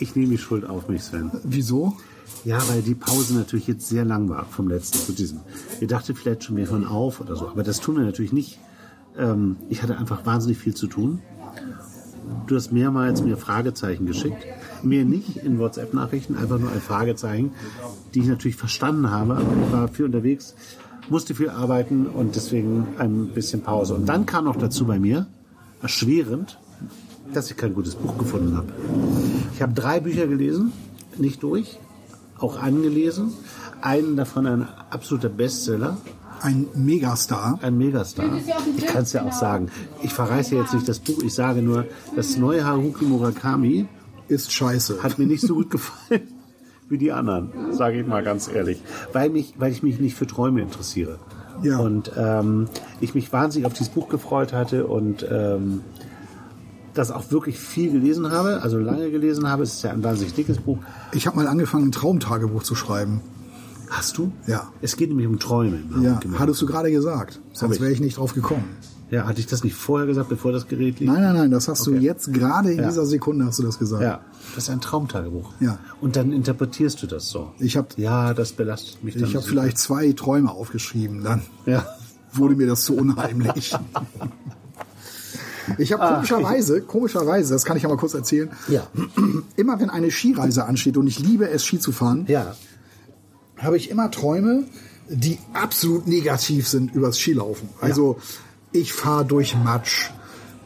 Ich nehme die Schuld auf mich, Sven. Wieso? Ja, weil die Pause natürlich jetzt sehr lang war vom letzten zu diesem. Ihr dachtet vielleicht schon, wir hören auf oder so, aber das tun wir natürlich nicht. Ähm, ich hatte einfach wahnsinnig viel zu tun. Du hast mehrmals mir Fragezeichen geschickt. Mir nicht in WhatsApp-Nachrichten, einfach nur ein Fragezeichen, die ich natürlich verstanden habe, aber ich war viel unterwegs, musste viel arbeiten und deswegen ein bisschen Pause. Und dann kam noch dazu bei mir, erschwerend, dass ich kein gutes Buch gefunden habe. Ich habe drei Bücher gelesen, nicht durch, auch angelesen. Einen davon ein absoluter Bestseller, Ein Megastar. ein Megastar. Ich kann es ja auch sagen. Ich verreiße jetzt nicht das Buch, ich sage nur, das neue Haruki Murakami Ist scheiße. hat mir nicht so gut gefallen wie die anderen, sage ich mal ganz ehrlich. Weil, mich, weil ich mich nicht für Träume interessiere. Ja. Und ähm, ich mich wahnsinnig auf dieses Buch gefreut hatte und ähm, das auch wirklich viel gelesen habe, also lange gelesen habe. Es ist ja ein wahnsinnig dickes Buch. Ich habe mal angefangen, ein Traumtagebuch zu schreiben. Hast du? Ja. Es geht nämlich um Träume. Ja, Haruki hattest du gerade gesagt. Sonst wäre ich nicht drauf gekommen. Ja, hatte ich das nicht vorher gesagt, bevor das Gerät lief? Nein, nein, nein, das hast du Okay. jetzt gerade in Ja. dieser Sekunde hast du das gesagt. Ja, das ist ein Traumtagebuch. Ja. Und dann interpretierst du das so. Ich habe Ja, das belastet mich dann. ich hab so. vielleicht zwei Träume aufgeschrieben, dann Ja. wurde mir das zu unheimlich. Ich habe komischerweise, komischerweise, das kann ich ja mal kurz erzählen, Ja. immer wenn eine Skireise ansteht und ich liebe es, Ski zu fahren, Ja. habe ich immer Träume, die absolut negativ sind übers Skilaufen. Also ich fahre durch Matsch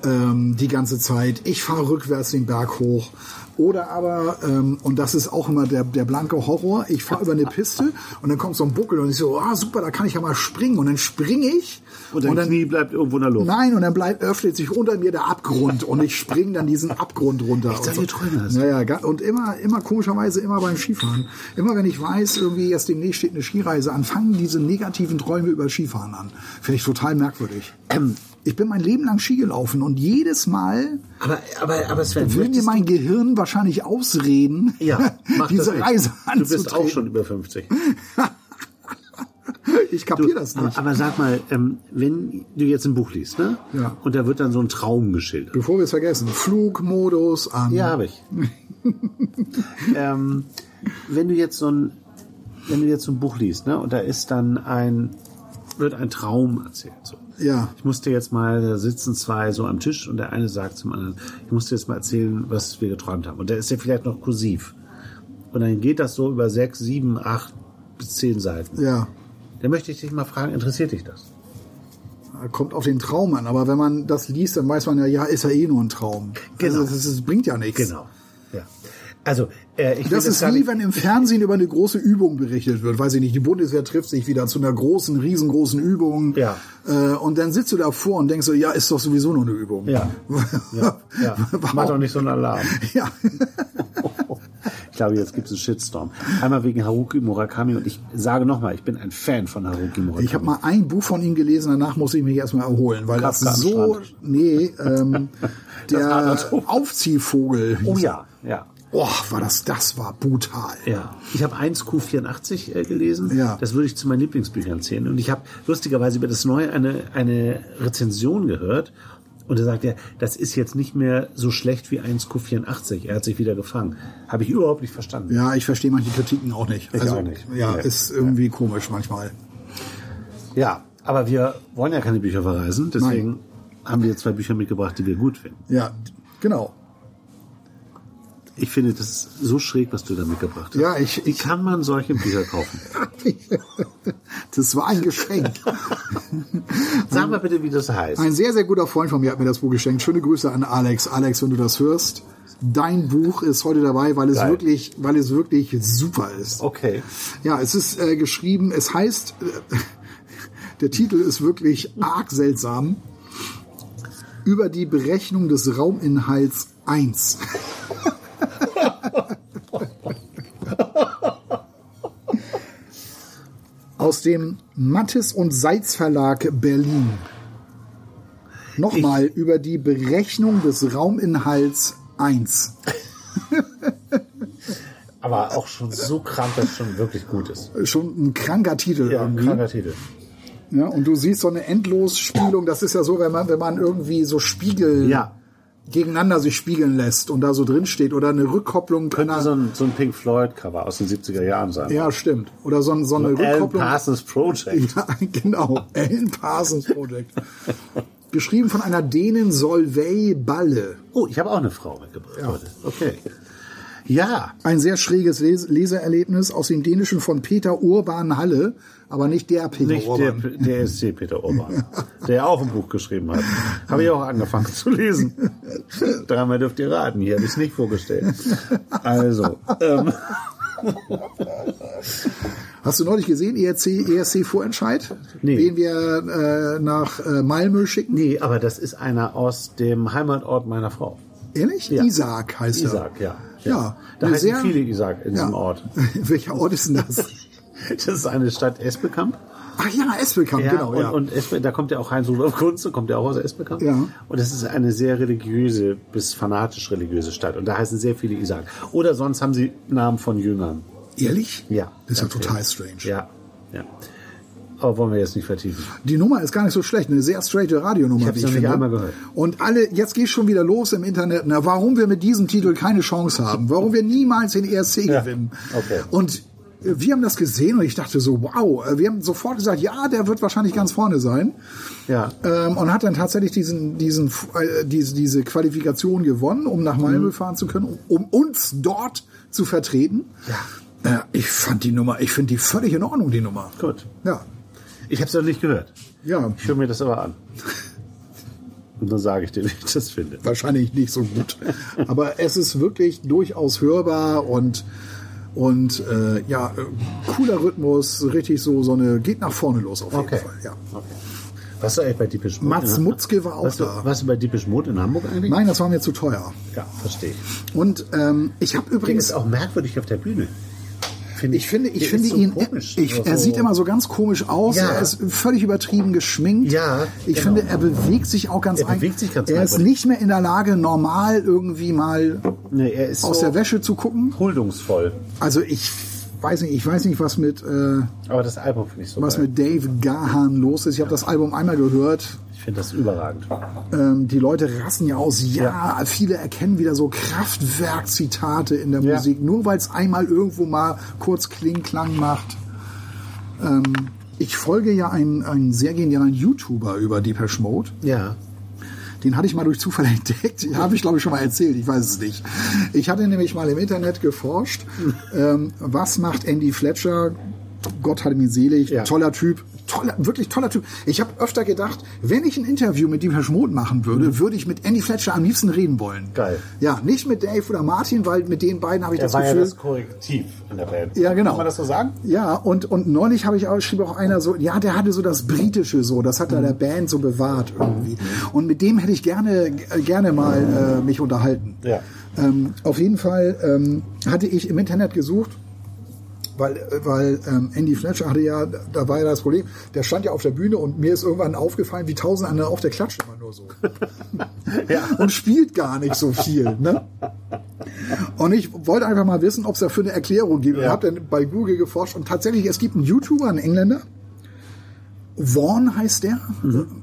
ähm, die ganze Zeit, ich fahre rückwärts den Berg hoch. Oder aber, ähm, und das ist auch immer der, der blanke Horror, ich fahre über eine Piste und dann kommt so ein Buckel und ich so, ah super, da kann ich ja mal springen. Und dann springe ich Und dein dann Knie bleibt irgendwo in der Luft. Nein, und dann bleibt, öffnet sich unter mir der Abgrund und ich springe dann diesen Abgrund runter. Echt, und du? Naja, und immer, immer komischerweise immer beim Skifahren. Immer wenn ich weiß, irgendwie jetzt demnächst steht eine Skireise an, fangen diese negativen Träume über Skifahren an. Finde ich total merkwürdig. Ähm, Ich bin mein Leben lang Ski gelaufen und jedes Mal aber, aber, aber Sven, will mir mein Gehirn wahrscheinlich ausreden, ja, mach diese. Reise Du bist anzutreten. auch schon über 50. Ich kapier das Aber, nicht. aber sag mal, ähm, wenn du jetzt ein Buch liest, ne? Ja. Und da wird dann so ein Traum geschildert. Bevor wir es vergessen, Flugmodus an. Ja, habe ich. ähm, wenn du jetzt so ein, wenn du jetzt so ein Buch liest, ne, und da ist dann ein, wird ein Traum erzählt. So. Ja. Ich musste jetzt mal, da sitzen zwei so am Tisch und der eine sagt zum anderen, ich musste jetzt mal erzählen, was wir geträumt haben. Und der ist ja vielleicht noch kursiv. Und dann geht das so über sechs, sieben, acht bis zehn Seiten. Ja. Da möchte ich dich mal fragen, interessiert dich das? kommt auf den Traum an. Aber wenn man das liest, dann weiß man ja, ja, ist ja eh nur ein Traum. Genau. Also das, das bringt ja nichts. Genau. Also, äh, ich Das ist wie wenn im Fernsehen über eine große Übung berichtet wird. Weiß ich nicht, die Bundeswehr trifft sich wieder zu einer großen, riesengroßen Übung. Ja. Äh, und dann sitzt du davor und denkst so, ja, ist doch sowieso nur eine Übung. Ja. Ja, ja. Mach doch nicht so einen Alarm. Ja. Ich glaube, jetzt gibt es einen Shitstorm. Einmal wegen Haruki Murakami und ich sage nochmal, ich bin ein Fan von Haruki Murakami. Ich habe mal ein Buch von ihm gelesen, danach muss ich mich erstmal erholen, weil Kafka das so, nee, ähm, der. Aufziehvogel. oh ja, ja. Oh, war das, das war brutal. Ja, ich habe 1Q84 äh, gelesen. Ja. Das würde ich zu meinen Lieblingsbüchern zählen. Und ich habe lustigerweise über das Neue eine, eine Rezension gehört. Und er sagt ja, das ist jetzt nicht mehr so schlecht wie 1Q84. Er hat sich wieder gefangen. Habe ich überhaupt nicht verstanden. Ja, ich verstehe manche Kritiken auch nicht. Ich also, auch nicht. Ja, Nee. ist irgendwie komisch manchmal. Ja, aber wir wollen ja keine Bücher verreisen. Deswegen haben wir zwei Bücher mitgebracht, die wir gut finden. Ja, genau. Ich finde, das so schräg, was du da mitgebracht hast. Ja, ich, Wie kann man solche Bücher kaufen? das war ein Geschenk. Sag mal bitte, wie das heißt. Ein sehr, sehr guter Freund von mir hat mir das Buch geschenkt. Schöne Grüße an Alex. Alex, wenn du das hörst, dein Buch ist heute dabei, weil es Geil. wirklich, weil es wirklich super ist. Okay. Ja, es ist äh, geschrieben, es heißt, äh, der Titel ist wirklich arg seltsam. Über die Berechnung des Rauminhalts 1. aus dem Mattes und Seitz Verlag Berlin. Nochmal über die Berechnung des Rauminhalts 1. Aber auch schon so krank, dass es schon wirklich gut ist. Schon ein kranker Titel Ja, ein irgendwie. kranker Titel. Ja, und du siehst so eine Endlosspielung. Das ist ja so, wenn man, wenn man irgendwie so Spiegel Ja. Gegeneinander sich spiegeln lässt und da so drin steht oder eine Rückkopplung Könnte einer- so ein, so ein Pink Floyd-Cover aus den 70er Jahren sein. Ja, stimmt. Oder so, ein- so eine Alan Rückkopplung. Parsons Project. Ja, genau. Alan Parsons Project. Geschrieben von einer Dänen Solveig Balle. Oh, ich habe auch eine Frau mitgebracht heute. Okay. Ja, Ein sehr schräges Les Leseerlebnis aus dem Dänischen von Peter Urban Halle, aber nicht der Peter nicht der, Urban. der SC Peter Urban, der auch ein Buch geschrieben hat. Habe ich auch angefangen zu lesen. Dreimal dürft ihr raten, hier habe ich es nicht vorgestellt. Also, ähm, Hast du neulich gesehen, ERC, ERC Vorentscheid? Nee. Wen wir äh, nach äh, Malmö schicken? nee, aber das ist einer aus dem Heimatort meiner Frau. Ehrlich? Ja. Isaac heißt er. Isaac, ja. Ja, Da heißen sehr- viele Isaac in Ja. diesem Ort. Welcher Ort ist denn das? Das ist eine Stadt Esbekamp. Ach ja, Espelkamp, Ja, genau. und, ja. und Espe, da kommt ja auch Heinz Rudolf Kunze, kommt ja auch aus Esbekamp. Ja. Und das ist eine sehr religiöse bis fanatisch religiöse Stadt. Und da heißen sehr viele Isaac. Oder sonst haben sie Namen von Jüngern. Ehrlich? Ja. Das ist ja total strange. Ja, ja. Aber wollen wir jetzt nicht vertiefen. Die Nummer ist gar nicht so schlecht, eine sehr straighte Radionummer. Ich noch nicht finde. einmal gehört. Und alle, jetzt geht schon wieder los im Internet, na, warum wir mit diesem Titel keine Chance haben, warum wir niemals den ESC Ja, gewinnen. okay. Und äh, wir haben das gesehen und ich dachte so, wow, äh, wir haben sofort gesagt, ja, der wird wahrscheinlich ganz vorne sein. Ja. Ähm, und hat dann tatsächlich diesen, diesen, äh, diese, diese Qualifikation gewonnen, um nach Malmö Mhm. fahren zu können, um, um uns dort zu vertreten. Ja. Äh, ich fand die Nummer, ich finde die völlig in Ordnung, die Nummer. Gut. Ja. Ich habe es noch nicht gehört. Ja, Ich höre mir das aber an. Und dann sage ich dir, wie ich das finde. wahrscheinlich nicht so gut. Aber es ist wirklich durchaus hörbar und und äh, ja, cooler Rhythmus, richtig so so eine geht nach vorne los auf jeden Okay. Fall. Ja. Okay. Warst du eigentlich bei Diepisch Mode? Mats in- Mutzke war auch warst du, da. Warst du bei Diepisch Mode in Hamburg eigentlich? Nein, das war mir zu teuer. Ja, verstehe ich. Und ähm, ich habe übrigens ist auch merkwürdig auf der Bühne. Finde Ich finde, ich finde so ihn, komisch. ich, er so- sieht immer so ganz komisch aus. Ja. Er ist völlig übertrieben geschminkt. Ja, Ich genau. finde, er bewegt sich auch ganz Er ein- bewegt sich ganz Er ist nicht mehr in der Lage, normal irgendwie mal Nee, er ist aus so der Wäsche zu gucken. huldungsvoll. Also ich weiß nicht, ich weiß nicht, was mit, äh, Aber das Album finde ich so was geil. mit Dave Gahan los ist. Ich habe das Album einmal gehört. Ich finde das überragend. Ähm, die Leute rasten ja aus. Ja, viele erkennen wieder so Kraftwerk-Zitate in der Ja. Musik, nur weil es einmal irgendwo mal kurz Kling-Klang macht. Ähm, ich folge ja einen, einen sehr genialen YouTuber über Depeche Mode. Ja. Den hatte ich mal durch Zufall entdeckt. Habe ich, glaube ich, schon mal erzählt. Ich weiß es nicht. Ich hatte nämlich mal im Internet geforscht, ähm, was macht Andy Fletcher? Gott hat ihn selig. Ja. Toller Typ. Toller, wirklich toller Typ. Ich habe öfter gedacht, wenn ich ein Interview mit Depeche Mode machen würde, würde ich mit Andy Fletcher am liebsten reden wollen. Mhm. Geil. Ja, nicht mit Dave oder Martin, weil mit den beiden habe ich Er das war ja Gefühl. das Korrektiv in der Band. Ja, genau. Kann man das so sagen? Ja, und, und neulich habe ich auch, schrieb auch einer so, ja, der hatte so das Britische so, das hat er der Band so bewahrt irgendwie. Und mit dem hätte ich gerne, gerne mal äh, mich unterhalten. Ja. Ähm, auf jeden Fall ähm, hatte ich im Internet gesucht, weil, weil ähm, Andy Fletcher hatte ja, da war ja das Problem, der stand ja auf der Bühne und mir ist irgendwann aufgefallen, wie tausend andere auf der Klatsche immer nur so. Ja. Und spielt gar nicht so viel. Ne? Und ich wollte einfach mal wissen, ob es dafür eine Erklärung gibt. Und Ja. habe dann bei Google geforscht und tatsächlich, es gibt einen YouTuber, einen Engländer, Vaughn heißt der.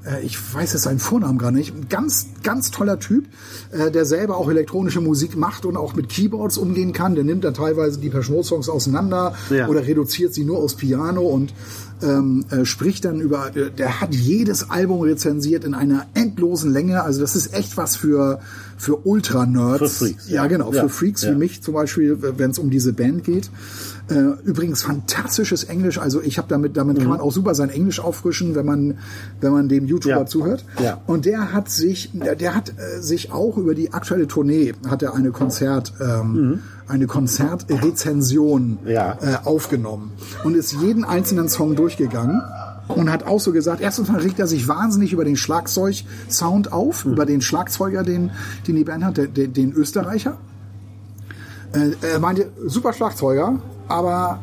Äh, Ich weiß jetzt seinen Vornamen gar nicht. Ein ganz, ganz toller Typ, äh, der selber auch elektronische Musik macht und auch mit Keyboards umgehen kann. Der nimmt dann teilweise die Songs auseinander Ja. oder reduziert sie nur aufs Piano und ähm, äh, spricht dann über. äh, Der hat jedes Album rezensiert in einer endlosen Länge. Also das ist echt was für für Ultra-Nerds. Für Freaks, Ja, ja. genau. Ja. Für Freaks Ja. wie mich zum Beispiel, wenn es um diese Band geht. Äh, übrigens fantastisches Englisch. Also ich habe damit, damit kann man auch super sein Englisch auffrischen, wenn man, wenn man dem YouTuber Mhm. Ja. zuhört. Ja. Und der hat sich, der, der hat äh, sich auch über die aktuelle Tournee hat er eine Konzert, ähm, eine Konzertrezension Ja. äh, aufgenommen und ist jeden einzelnen Song durchgegangen. Und hat auch so gesagt, erstens mal regt er sich wahnsinnig über den Schlagzeug-Sound auf, über den Schlagzeuger, den, den die Band hat, den, den, den Österreicher. Äh, er meinte, super Schlagzeuger, aber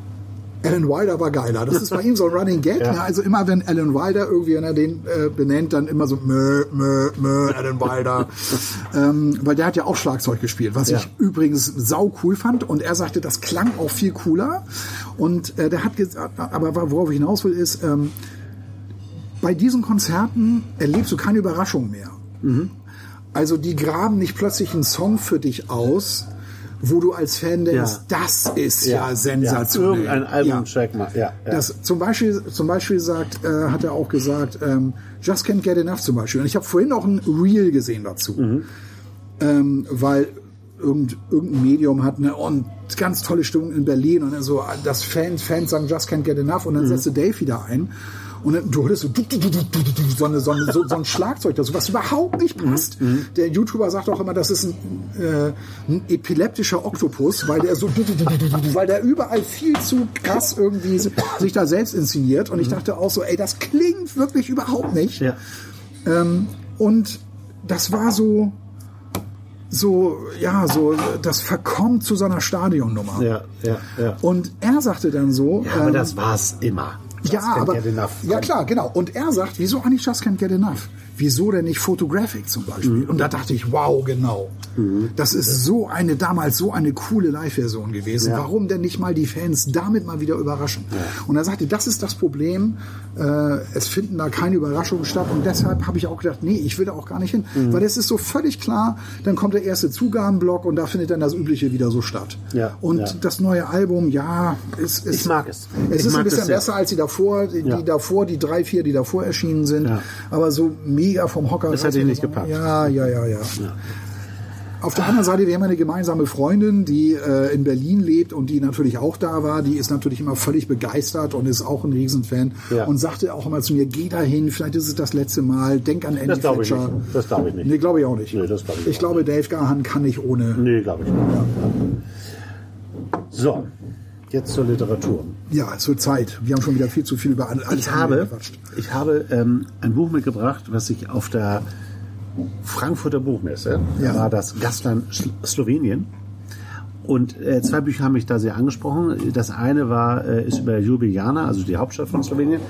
Alan Wilder war geiler. Das ist bei ihm so ein Running Gag. Ja. Ne? Also immer wenn Alan Wilder irgendwie wenn er den äh, benennt, dann immer so mö, mö, mö, Alan Wilder. ähm, weil der hat ja auch Schlagzeug gespielt, was Ja. ich übrigens sau cool fand. Und er sagte, das klang auch viel cooler. Und äh, der hat gesagt, aber worauf ich hinaus will, ist, ähm, bei diesen Konzerten erlebst du keine Überraschung mehr. Also die graben nicht plötzlich einen Song für dich aus, wo du als Fan denkst, Ja. das ist ja, Ja, sensationell. irgendein Ja. Albumtrack mal. Ja, ja. Das zum Beispiel, zum Beispiel sagt, äh, hat er auch gesagt, ähm, Just Can't Get Enough zum Beispiel. Und ich habe vorhin auch ein Reel gesehen dazu, Mhm. ähm, weil irgend, irgendein Medium hat eine und ganz tolle Stimmung in Berlin und dann so, das Fans, Fans sagen Just Can't Get Enough und Mhm. dann setzte Dave wieder ein. Und dann, du hörst so, so, eine, so, eine, so, so ein Schlagzeug dazu, was überhaupt nicht Mhm. passt. Der YouTuber sagt auch immer, das ist ein, äh, ein epileptischer Oktopus, weil der so, weil der überall viel zu krass irgendwie sich da selbst inszeniert. Und ich dachte auch so, ey, das klingt wirklich überhaupt nicht. ja. Und das war so, so, ja, so, das verkommt zu seiner Stadionnummer. ja, ja, ja. Und er sagte dann so, Ja, aber ähm, das war's immer. Ja, aber ja klar, genau. Und er sagt, wieso eigentlich Just Can't Get Enough? Wieso denn nicht Photographic zum Beispiel? Mhm. Und da dachte ich, wow, genau. Das ist so eine damals so eine coole Live-Version gewesen. Ja. Warum denn nicht mal die Fans damit mal wieder überraschen? Und er sagte, das ist das Problem. Äh, es finden da keine Überraschungen statt. Und deshalb habe ich auch gedacht, nee, ich will da auch gar nicht hin, Mhm. weil es ist so völlig klar. Dann kommt der erste Zugabenblock und da findet dann das Übliche wieder so statt. Ja, Und ja. das neue Album, ja, ist, ist Ich mag es. Es Ich ist ein bisschen besser als die davor, die, Ja. die davor, die drei, vier, die davor erschienen sind. Ja. Aber so mega vom Hocker. Das hat dich nicht gepackt. Ja, ja, ja, ja. Auf der anderen Seite, wir haben eine gemeinsame Freundin, die äh, in Berlin lebt und die natürlich auch da war. Die ist natürlich immer völlig begeistert und ist auch ein Riesenfan Ja. und sagte auch immer zu mir, geh dahin, vielleicht ist es das letzte Mal, denk an Andy Das glaube ich Fletcher. nicht. Das glaube ich nicht. Nee, glaube ich auch nicht. Nee, das glaube ich ich glaube, Dave Gahan kann nicht ohne. Nee, glaube ich nicht. So, jetzt zur Literatur. Ja, wird Zeit. Wir haben schon wieder viel zu viel über alles Ich andere habe, ich habe ähm, ein Buch mitgebracht, was ich auf der Frankfurter Buchmesse, Ja. war das Gastland Slowenien. Und äh, zwei Bücher haben mich da sehr angesprochen. Das eine war, äh, ist über Ljubljana, also die Hauptstadt von Slowenien.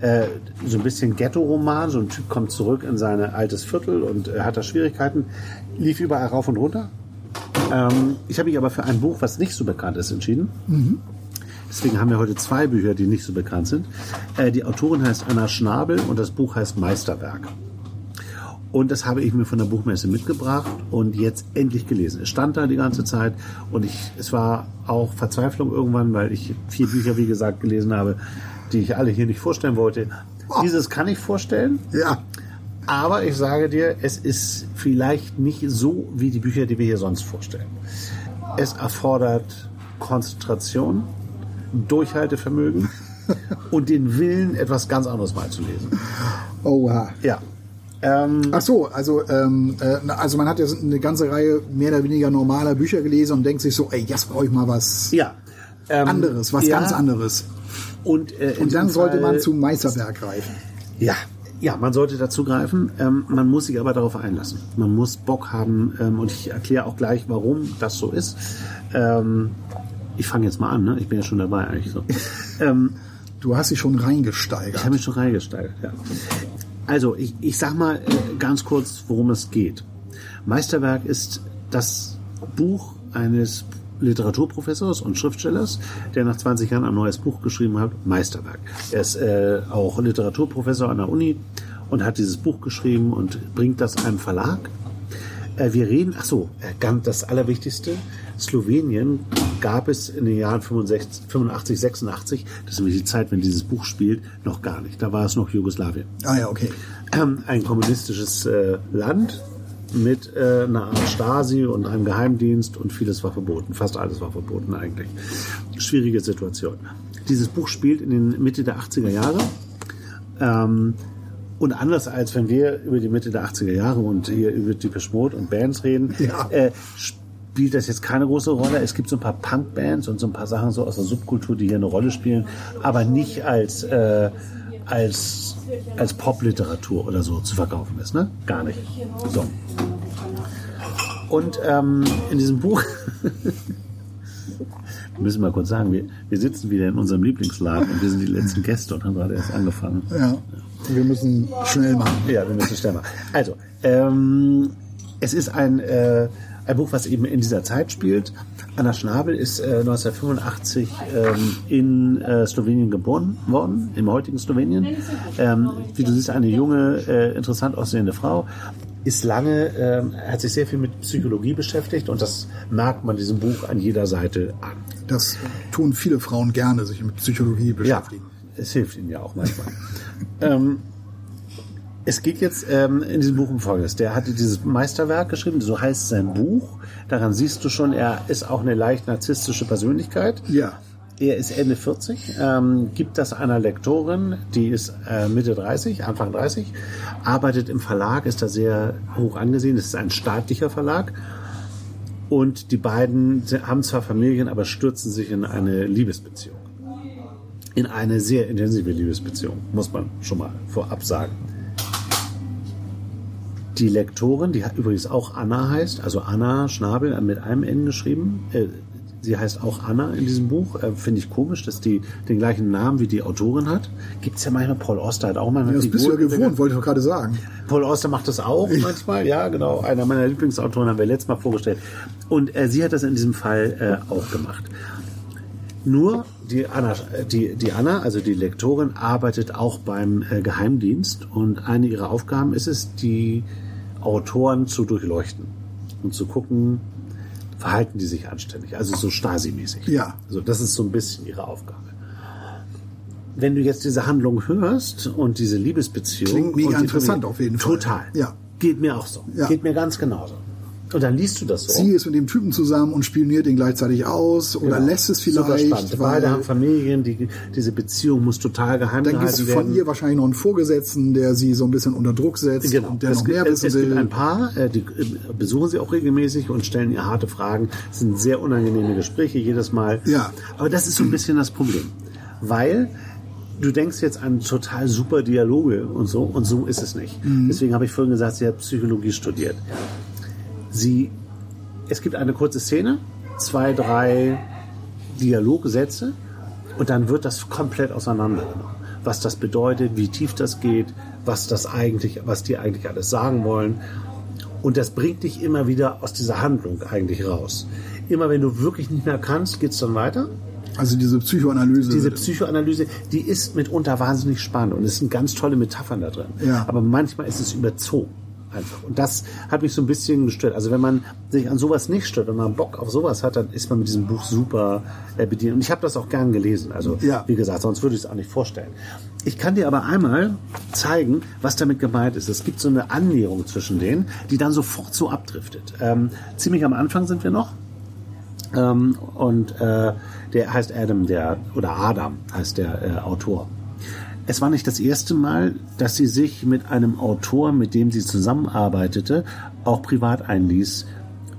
Äh, so ein bisschen Ghetto-Roman. So ein Typ kommt zurück in sein altes Viertel und äh, hat da Schwierigkeiten. Lief überall rauf und runter. Ähm, ich habe mich aber für ein Buch, was nicht so bekannt ist, entschieden. Deswegen haben wir heute zwei Bücher, die nicht so bekannt sind. Äh, die Autorin heißt Anna Schnabel und das Buch heißt Meisterwerk. Und das habe ich mir von der Buchmesse mitgebracht und jetzt endlich gelesen. Es stand da die ganze Zeit und ich, es war auch Verzweiflung irgendwann, weil ich vier Bücher, wie gesagt, gelesen habe, die ich alle hier nicht vorstellen wollte. Dieses kann ich vorstellen, Ja, aber ich sage dir, es ist vielleicht nicht so wie die Bücher, die wir hier sonst vorstellen. Es erfordert Konzentration, Durchhaltevermögen und den Willen, etwas ganz anderes mal zu lesen. oha. Ja. Ähm, Ach so, also, ähm, äh, also man hat ja eine ganze Reihe mehr oder weniger normaler Bücher gelesen und denkt sich so, ey, jetzt brauche ich mal was ja. Ähm, anderes, was ja, ganz anderes. Und, äh, Und dann sollte man Fall- zum Meisterwerk greifen. Ja, ja, man sollte dazu greifen. Ähm, man muss sich aber darauf einlassen. Man muss Bock haben. Ähm, und ich erkläre auch gleich, warum das so ist. Ähm, ich fange jetzt mal an. Ne? Ich bin ja schon dabei eigentlich so. ähm, Du hast dich schon ich reingesteigert. habe mich schon reingesteigert. Ja. Also ich, ich sag mal äh, ganz kurz, worum es geht. Meisterwerk ist das Buch eines Literaturprofessors und Schriftstellers, der nach 20 Jahren ein neues Buch geschrieben hat, Meisterwerk. Er ist äh, auch Literaturprofessor an der Uni und hat dieses Buch geschrieben und bringt das einem Verlag. Äh, wir reden, ach so, äh, ganz das Allerwichtigste. Slowenien gab es in den Jahren 65, 85, 86, das ist nämlich die Zeit, wenn dieses Buch spielt, noch gar nicht. Da war es noch Jugoslawien. Ah ja, okay. Ähm, ein kommunistisches äh, Land mit äh, einer Art Stasi und einem Geheimdienst und vieles war verboten. Fast alles war verboten eigentlich. Schwierige Situation. Dieses Buch spielt in den Mitte der 80er Jahre. Ähm, und anders als wenn wir über die Mitte der 80er Jahre und hier über die Mode und Bands reden, Ja. äh, spielt das jetzt keine große Rolle. Es gibt so ein paar Punk-Bands und so ein paar Sachen so aus der Subkultur, die hier eine Rolle spielen, aber nicht als, äh, als, als Popliteratur oder so zu verkaufen ist. Ne? Gar nicht. So. Und ähm, in diesem Buch Wir müssen mal kurz sagen, wir, wir sitzen wieder in unserem Lieblingsladen und wir sind die letzten Gäste und haben gerade erst angefangen. Ja, wir müssen schnell machen. Ja, wir müssen schnell machen. Also, ähm, es ist ein, äh, ein Buch, was eben in dieser Zeit spielt. Anna Schnabel ist äh, 1985 ähm, in äh, Slowenien geboren worden, im heutigen Slowenien. Ähm, wie du siehst, eine junge, äh, interessant aussehende Frau. Ist lange, äh, hat sich sehr viel mit Psychologie beschäftigt und das merkt man diesem Buch an jeder Seite an. Das tun viele Frauen gerne, sich mit Psychologie beschäftigen. Ja, es hilft ihnen ja auch manchmal. ähm, es geht jetzt ähm, in diesem Buch um Folgendes. Der hatte dieses Meisterwerk geschrieben, so heißt sein Buch. Daran siehst du schon, er ist auch eine leicht narzisstische Persönlichkeit. Ja. Er ist Ende 40, ähm, gibt das einer Lektorin, die ist äh, Mitte 30, Anfang 30, arbeitet im Verlag, ist da sehr hoch angesehen. Es ist ein staatlicher Verlag. Und die beiden haben zwar Familien, aber stürzen sich in eine Liebesbeziehung. In eine sehr intensive Liebesbeziehung, muss man schon mal vorab sagen. Die Lektorin, die übrigens auch Anna heißt, also Anna Schnabel mit einem N geschrieben, äh, sie heißt auch Anna in diesem Buch. Äh, Finde ich komisch, dass die den gleichen Namen wie die Autorin hat. Gibt es ja manchmal, Paul Oster hat auch manchmal. Ja, das bist du ja gewohnt, wollte ich doch gerade sagen. Paul Oster macht das auch manchmal, ja, genau. Einer meiner Lieblingsautoren haben wir letztes Mal vorgestellt. Und äh, sie hat das in diesem Fall äh, auch gemacht. Nur die Anna, die, die Anna, also die Lektorin, arbeitet auch beim äh, Geheimdienst und eine ihrer Aufgaben ist es, die Autoren zu durchleuchten und zu gucken, verhalten die sich anständig, also so Stasi-mäßig. Ja. Also das ist so ein bisschen ihre Aufgabe. Wenn du jetzt diese Handlung hörst und diese Liebesbeziehung. Klingt mega interessant auf jeden Fall. Total. Ja. Geht mir auch so. Ja. Geht mir ganz genauso. Und dann liest du das so. Sie ist mit dem Typen zusammen und spioniert ihn gleichzeitig aus oder Genau. lässt es vielleicht. spannend. Beide weil- haben Familien, die, diese Beziehung muss total geheim Dann gibt es von werden. ihr wahrscheinlich noch einen Vorgesetzten, der sie so ein bisschen unter Druck setzt Genau. und der es, noch mehr wissen es, es will. gibt ein paar, äh, die äh, besuchen sie auch regelmäßig und stellen ihr harte Fragen. Es sind sehr unangenehme Gespräche jedes Mal. Ja. Aber das ist so ein bisschen das Problem. Weil du denkst jetzt an total super Dialoge und so, und so ist es nicht. Mhm. Deswegen habe ich vorhin gesagt, sie hat Psychologie studiert. Sie, es gibt eine kurze Szene, zwei, drei Dialogsätze und dann wird das komplett auseinandergenommen. Was das bedeutet, wie tief das geht, was das eigentlich, was die eigentlich alles sagen wollen. Und das bringt dich immer wieder aus dieser Handlung eigentlich raus. Immer wenn du wirklich nicht mehr kannst, geht's dann weiter. Also diese Psychoanalyse. Diese Psychoanalyse, die ist mitunter wahnsinnig spannend und es sind ganz tolle Metaphern da drin. Ja. Aber manchmal ist es überzogen. Einfach. Und das hat mich so ein bisschen gestört. Also wenn man sich an sowas nicht stört und man Bock auf sowas hat, dann ist man mit diesem Buch super äh, bedient. Und ich habe das auch gern gelesen. Also Ja. wie gesagt, sonst würde ich es auch nicht vorstellen. Ich kann dir aber einmal zeigen, was damit gemeint ist. Es gibt so eine Annäherung zwischen denen, die dann sofort so abdriftet. Ähm, ziemlich am Anfang sind wir noch. Ähm, und äh, der heißt Adam, der oder Adam heißt der äh, Autor. Es war nicht das erste Mal, dass sie sich mit einem Autor, mit dem sie zusammenarbeitete, auch privat einließ,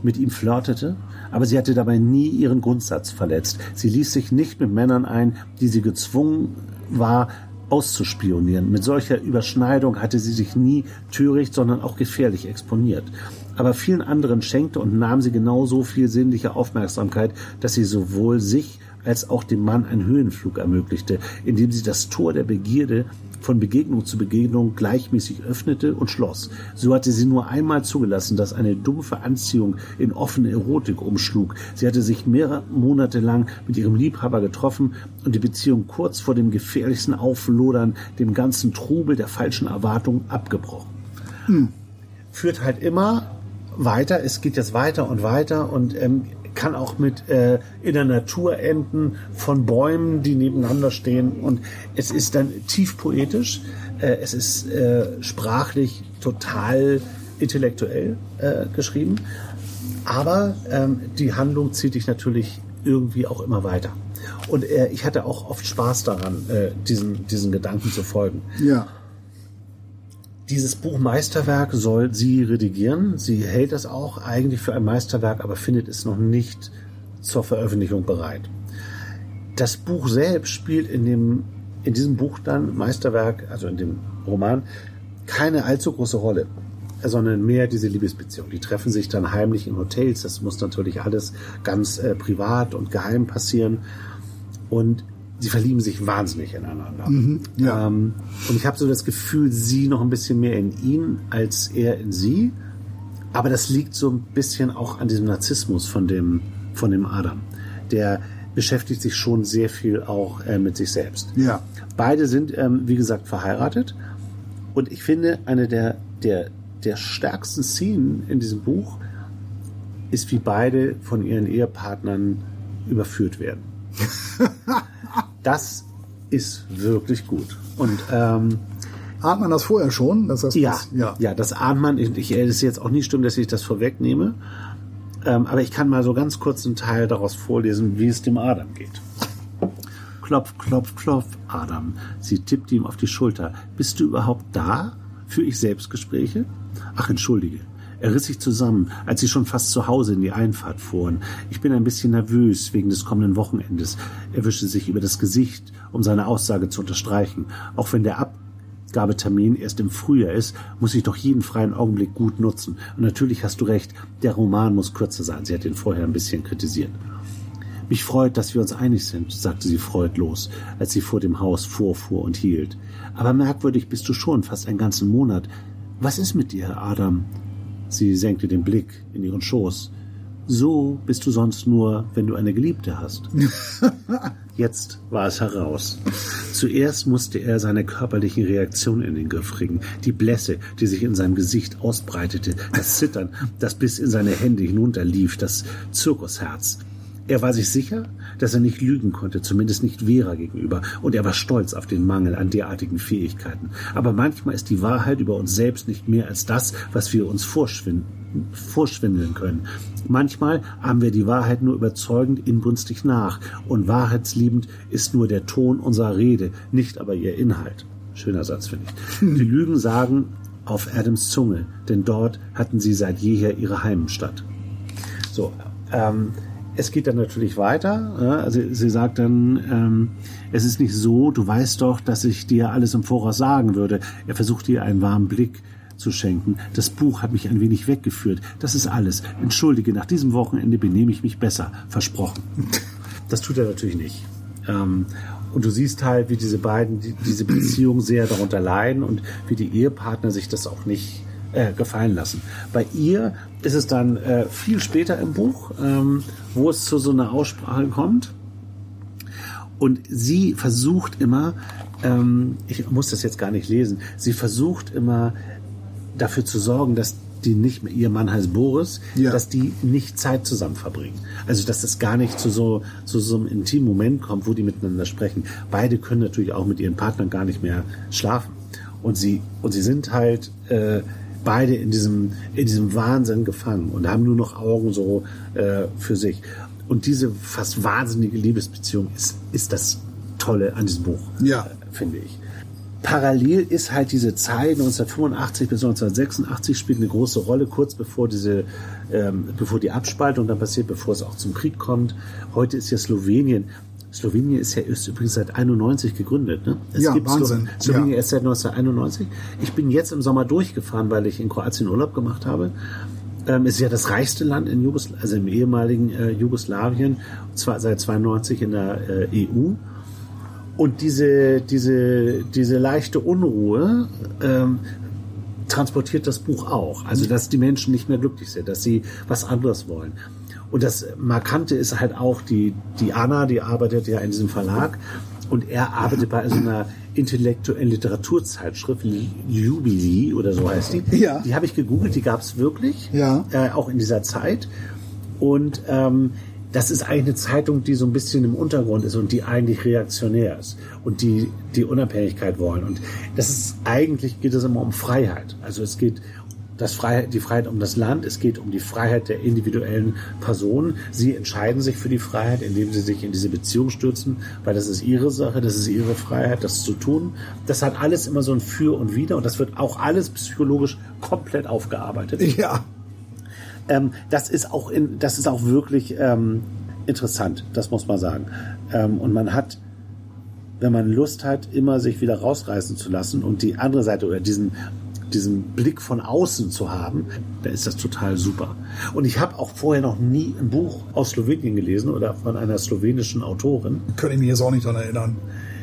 mit ihm flirtete, aber sie hatte dabei nie ihren Grundsatz verletzt. Sie ließ sich nicht mit Männern ein, die sie gezwungen war, auszuspionieren. Mit solcher Überschneidung hatte sie sich nie töricht, sondern auch gefährlich exponiert. Aber vielen anderen schenkte und nahm sie genauso viel sinnliche Aufmerksamkeit, dass sie sowohl sich als auch dem Mann einen Höhenflug ermöglichte, indem sie das Tor der Begierde von Begegnung zu Begegnung gleichmäßig öffnete und schloss. So hatte sie nur einmal zugelassen, dass eine dumpfe Anziehung in offene Erotik umschlug. Sie hatte sich mehrere Monate lang mit ihrem Liebhaber getroffen und die Beziehung kurz vor dem gefährlichsten Auflodern, dem ganzen Trubel der falschen Erwartungen abgebrochen. Führt halt immer weiter, es geht jetzt weiter und weiter und ähm, kann auch mit äh, in der Natur enden von Bäumen, die nebeneinander stehen und es ist dann tief poetisch, äh, es ist äh, sprachlich total intellektuell äh, geschrieben, aber ähm, die Handlung zieht dich natürlich irgendwie auch immer weiter. Und äh, ich hatte auch oft Spaß daran, äh, diesen, diesen Gedanken zu folgen. ja. Dieses Buch Meisterwerk soll sie redigieren. Sie hält es auch eigentlich für ein Meisterwerk, aber findet es noch nicht zur Veröffentlichung bereit. Das Buch selbst spielt in dem, in diesem Buch dann Meisterwerk, also in dem Roman, keine allzu große Rolle. sondern mehr diese Liebesbeziehung. Die treffen sich dann heimlich in Hotels. Das muss natürlich alles ganz äh, privat und geheim passieren. Und sie verlieben sich wahnsinnig ineinander. Mhm, ja. ähm, und ich habe so das Gefühl, sie noch ein bisschen mehr in ihn als er in sie. Aber das liegt so ein bisschen auch an diesem Narzissmus von dem, von dem Adam. Der beschäftigt sich schon sehr viel auch äh, mit sich selbst. Ja. Beide sind, ähm, wie gesagt, verheiratet. Und ich finde, eine der, der, der stärksten Szenen in diesem Buch ist, wie beide von ihren Ehepartnern überführt werden. das ist wirklich gut. Und ähm, Ahnt man das vorher schon? Dass das ja, was- ja, ja, das ahnt man. Ich, ich, es ist jetzt auch nicht stimmt, dass ich das vorwegnehme. Ähm, aber ich kann mal so ganz kurz einen Teil daraus vorlesen, wie es dem Adam geht. Klopf, klopf, klopf, Adam. Sie tippt ihm auf die Schulter. Bist du überhaupt da? Für ich Selbstgespräche? Ach, entschuldige. Er riss sich zusammen, als sie schon fast zu Hause in die Einfahrt fuhren. Ich bin ein bisschen nervös wegen des kommenden Wochenendes. Er wischte sich über das Gesicht, um seine Aussage zu unterstreichen. Auch wenn der Abgabetermin erst im Frühjahr ist, muss ich doch jeden freien Augenblick gut nutzen. Und natürlich hast du recht, der Roman muss kürzer sein. Sie hat ihn vorher ein bisschen kritisiert. Mich freut, dass wir uns einig sind, sagte sie freudlos, als sie vor dem Haus vorfuhr und hielt. Aber merkwürdig bist du schon, fast einen ganzen Monat. Was ist mit dir, Adam? Sie senkte den Blick in ihren Schoß. So bist du sonst nur, wenn du eine Geliebte hast. Jetzt war es heraus. Zuerst musste er seine körperlichen Reaktionen in den Griff kriegen. Die Blässe, die sich in seinem Gesicht ausbreitete, das Zittern, das bis in seine Hände hinunterlief, das Zirkusherz. Er war sich sicher, dass er nicht lügen konnte, zumindest nicht Vera gegenüber, und er war stolz auf den Mangel an derartigen Fähigkeiten. Aber manchmal ist die Wahrheit über uns selbst nicht mehr als das, was wir uns vorschwinden, vorschwindeln können. Manchmal haben wir die Wahrheit nur überzeugend inbrünstig nach, und wahrheitsliebend ist nur der Ton unserer Rede, nicht aber ihr Inhalt. Schöner Satz, finde ich. Die Lügen sagen auf Adams Zunge, denn dort hatten sie seit jeher ihre Heimstatt. So, ähm, es geht dann natürlich weiter. Also sie sagt dann, ähm, es ist nicht so, du weißt doch, dass ich dir alles im Voraus sagen würde. Er versucht ihr einen warmen Blick zu schenken. Das Buch hat mich ein wenig weggeführt. Das ist alles. Entschuldige, nach diesem Wochenende benehme ich mich besser. Versprochen. Das tut er natürlich nicht. Ähm, und du siehst halt, wie diese beiden, die, diese Beziehung sehr darunter leiden und wie die Ehepartner sich das auch nicht äh, gefallen lassen. Bei ihr ist es dann äh, viel später im Buch, ähm, wo es zu so einer Aussprache kommt. Und sie versucht immer, ähm, ich muss das jetzt gar nicht lesen, sie versucht immer dafür zu sorgen, dass die nicht mehr, ihr Mann heißt Boris, Ja. dass die nicht Zeit zusammen verbringen. Also dass es gar nicht zu so, zu so einem intimen Moment kommt, wo die miteinander sprechen. Beide können natürlich auch mit ihren Partnern gar nicht mehr schlafen. Und sie, und sie sind halt äh, beide in diesem, in diesem Wahnsinn gefangen und haben nur noch Augen so äh, für sich. Und diese fast wahnsinnige Liebesbeziehung ist, ist das Tolle an diesem Buch, Ja. äh, finde ich. Parallel ist halt diese Zeit 1985 bis 1986 spielt eine große Rolle, kurz bevor diese, ähm, bevor die Abspaltung dann passiert, bevor es auch zum Krieg kommt. Heute ist ja Slowenien. Slowenien ist ja ist übrigens seit 91 gegründet. Ne? Es Ja, gibt Wahnsinn. Slo Slowenien Ja. erst seit 1991. Ich bin jetzt im Sommer durchgefahren, weil ich in Kroatien Urlaub gemacht habe. Ähm, es ist ja das reichste Land in Jugosl also im ehemaligen äh, Jugoslawien, zwar seit 92 in der äh, EU. Und diese, diese, diese leichte Unruhe ähm, transportiert das Buch auch. Also, dass die Menschen nicht mehr glücklich sind, dass sie was anderes wollen. Und das Markante ist halt auch die, die Anna, die arbeitet ja in diesem Verlag und er arbeitet bei so einer intellektuellen Literaturzeitschrift, Jubilee oder so heißt die. Ja. Die habe ich gegoogelt, die gab es wirklich, Ja. äh, auch in dieser Zeit. Und ähm, das ist eigentlich eine Zeitung, die so ein bisschen im Untergrund ist und die eigentlich reaktionär ist und die die Unabhängigkeit wollen. Und das ist eigentlich geht es immer um Freiheit. Also es geht das Freiheit, die Freiheit um das Land, es geht um die Freiheit der individuellen Personen. Sie entscheiden sich für die Freiheit, indem sie sich in diese Beziehung stürzen, weil das ist ihre Sache, das ist ihre Freiheit, das zu tun. Das hat alles immer so ein Für und Wider und das wird auch alles psychologisch komplett aufgearbeitet. Ja. Ähm, das ist auch in, das ist auch wirklich ähm, interessant, das muss man sagen. Ähm, und man hat, wenn man Lust hat, immer sich wieder rausreißen zu lassen und die andere Seite oder diesen diesen Blick von außen zu haben, da ist das total super. Und ich habe auch vorher noch nie ein Buch aus Slowenien gelesen oder von einer slowenischen Autorin. Könnte ich mich jetzt auch nicht daran erinnern.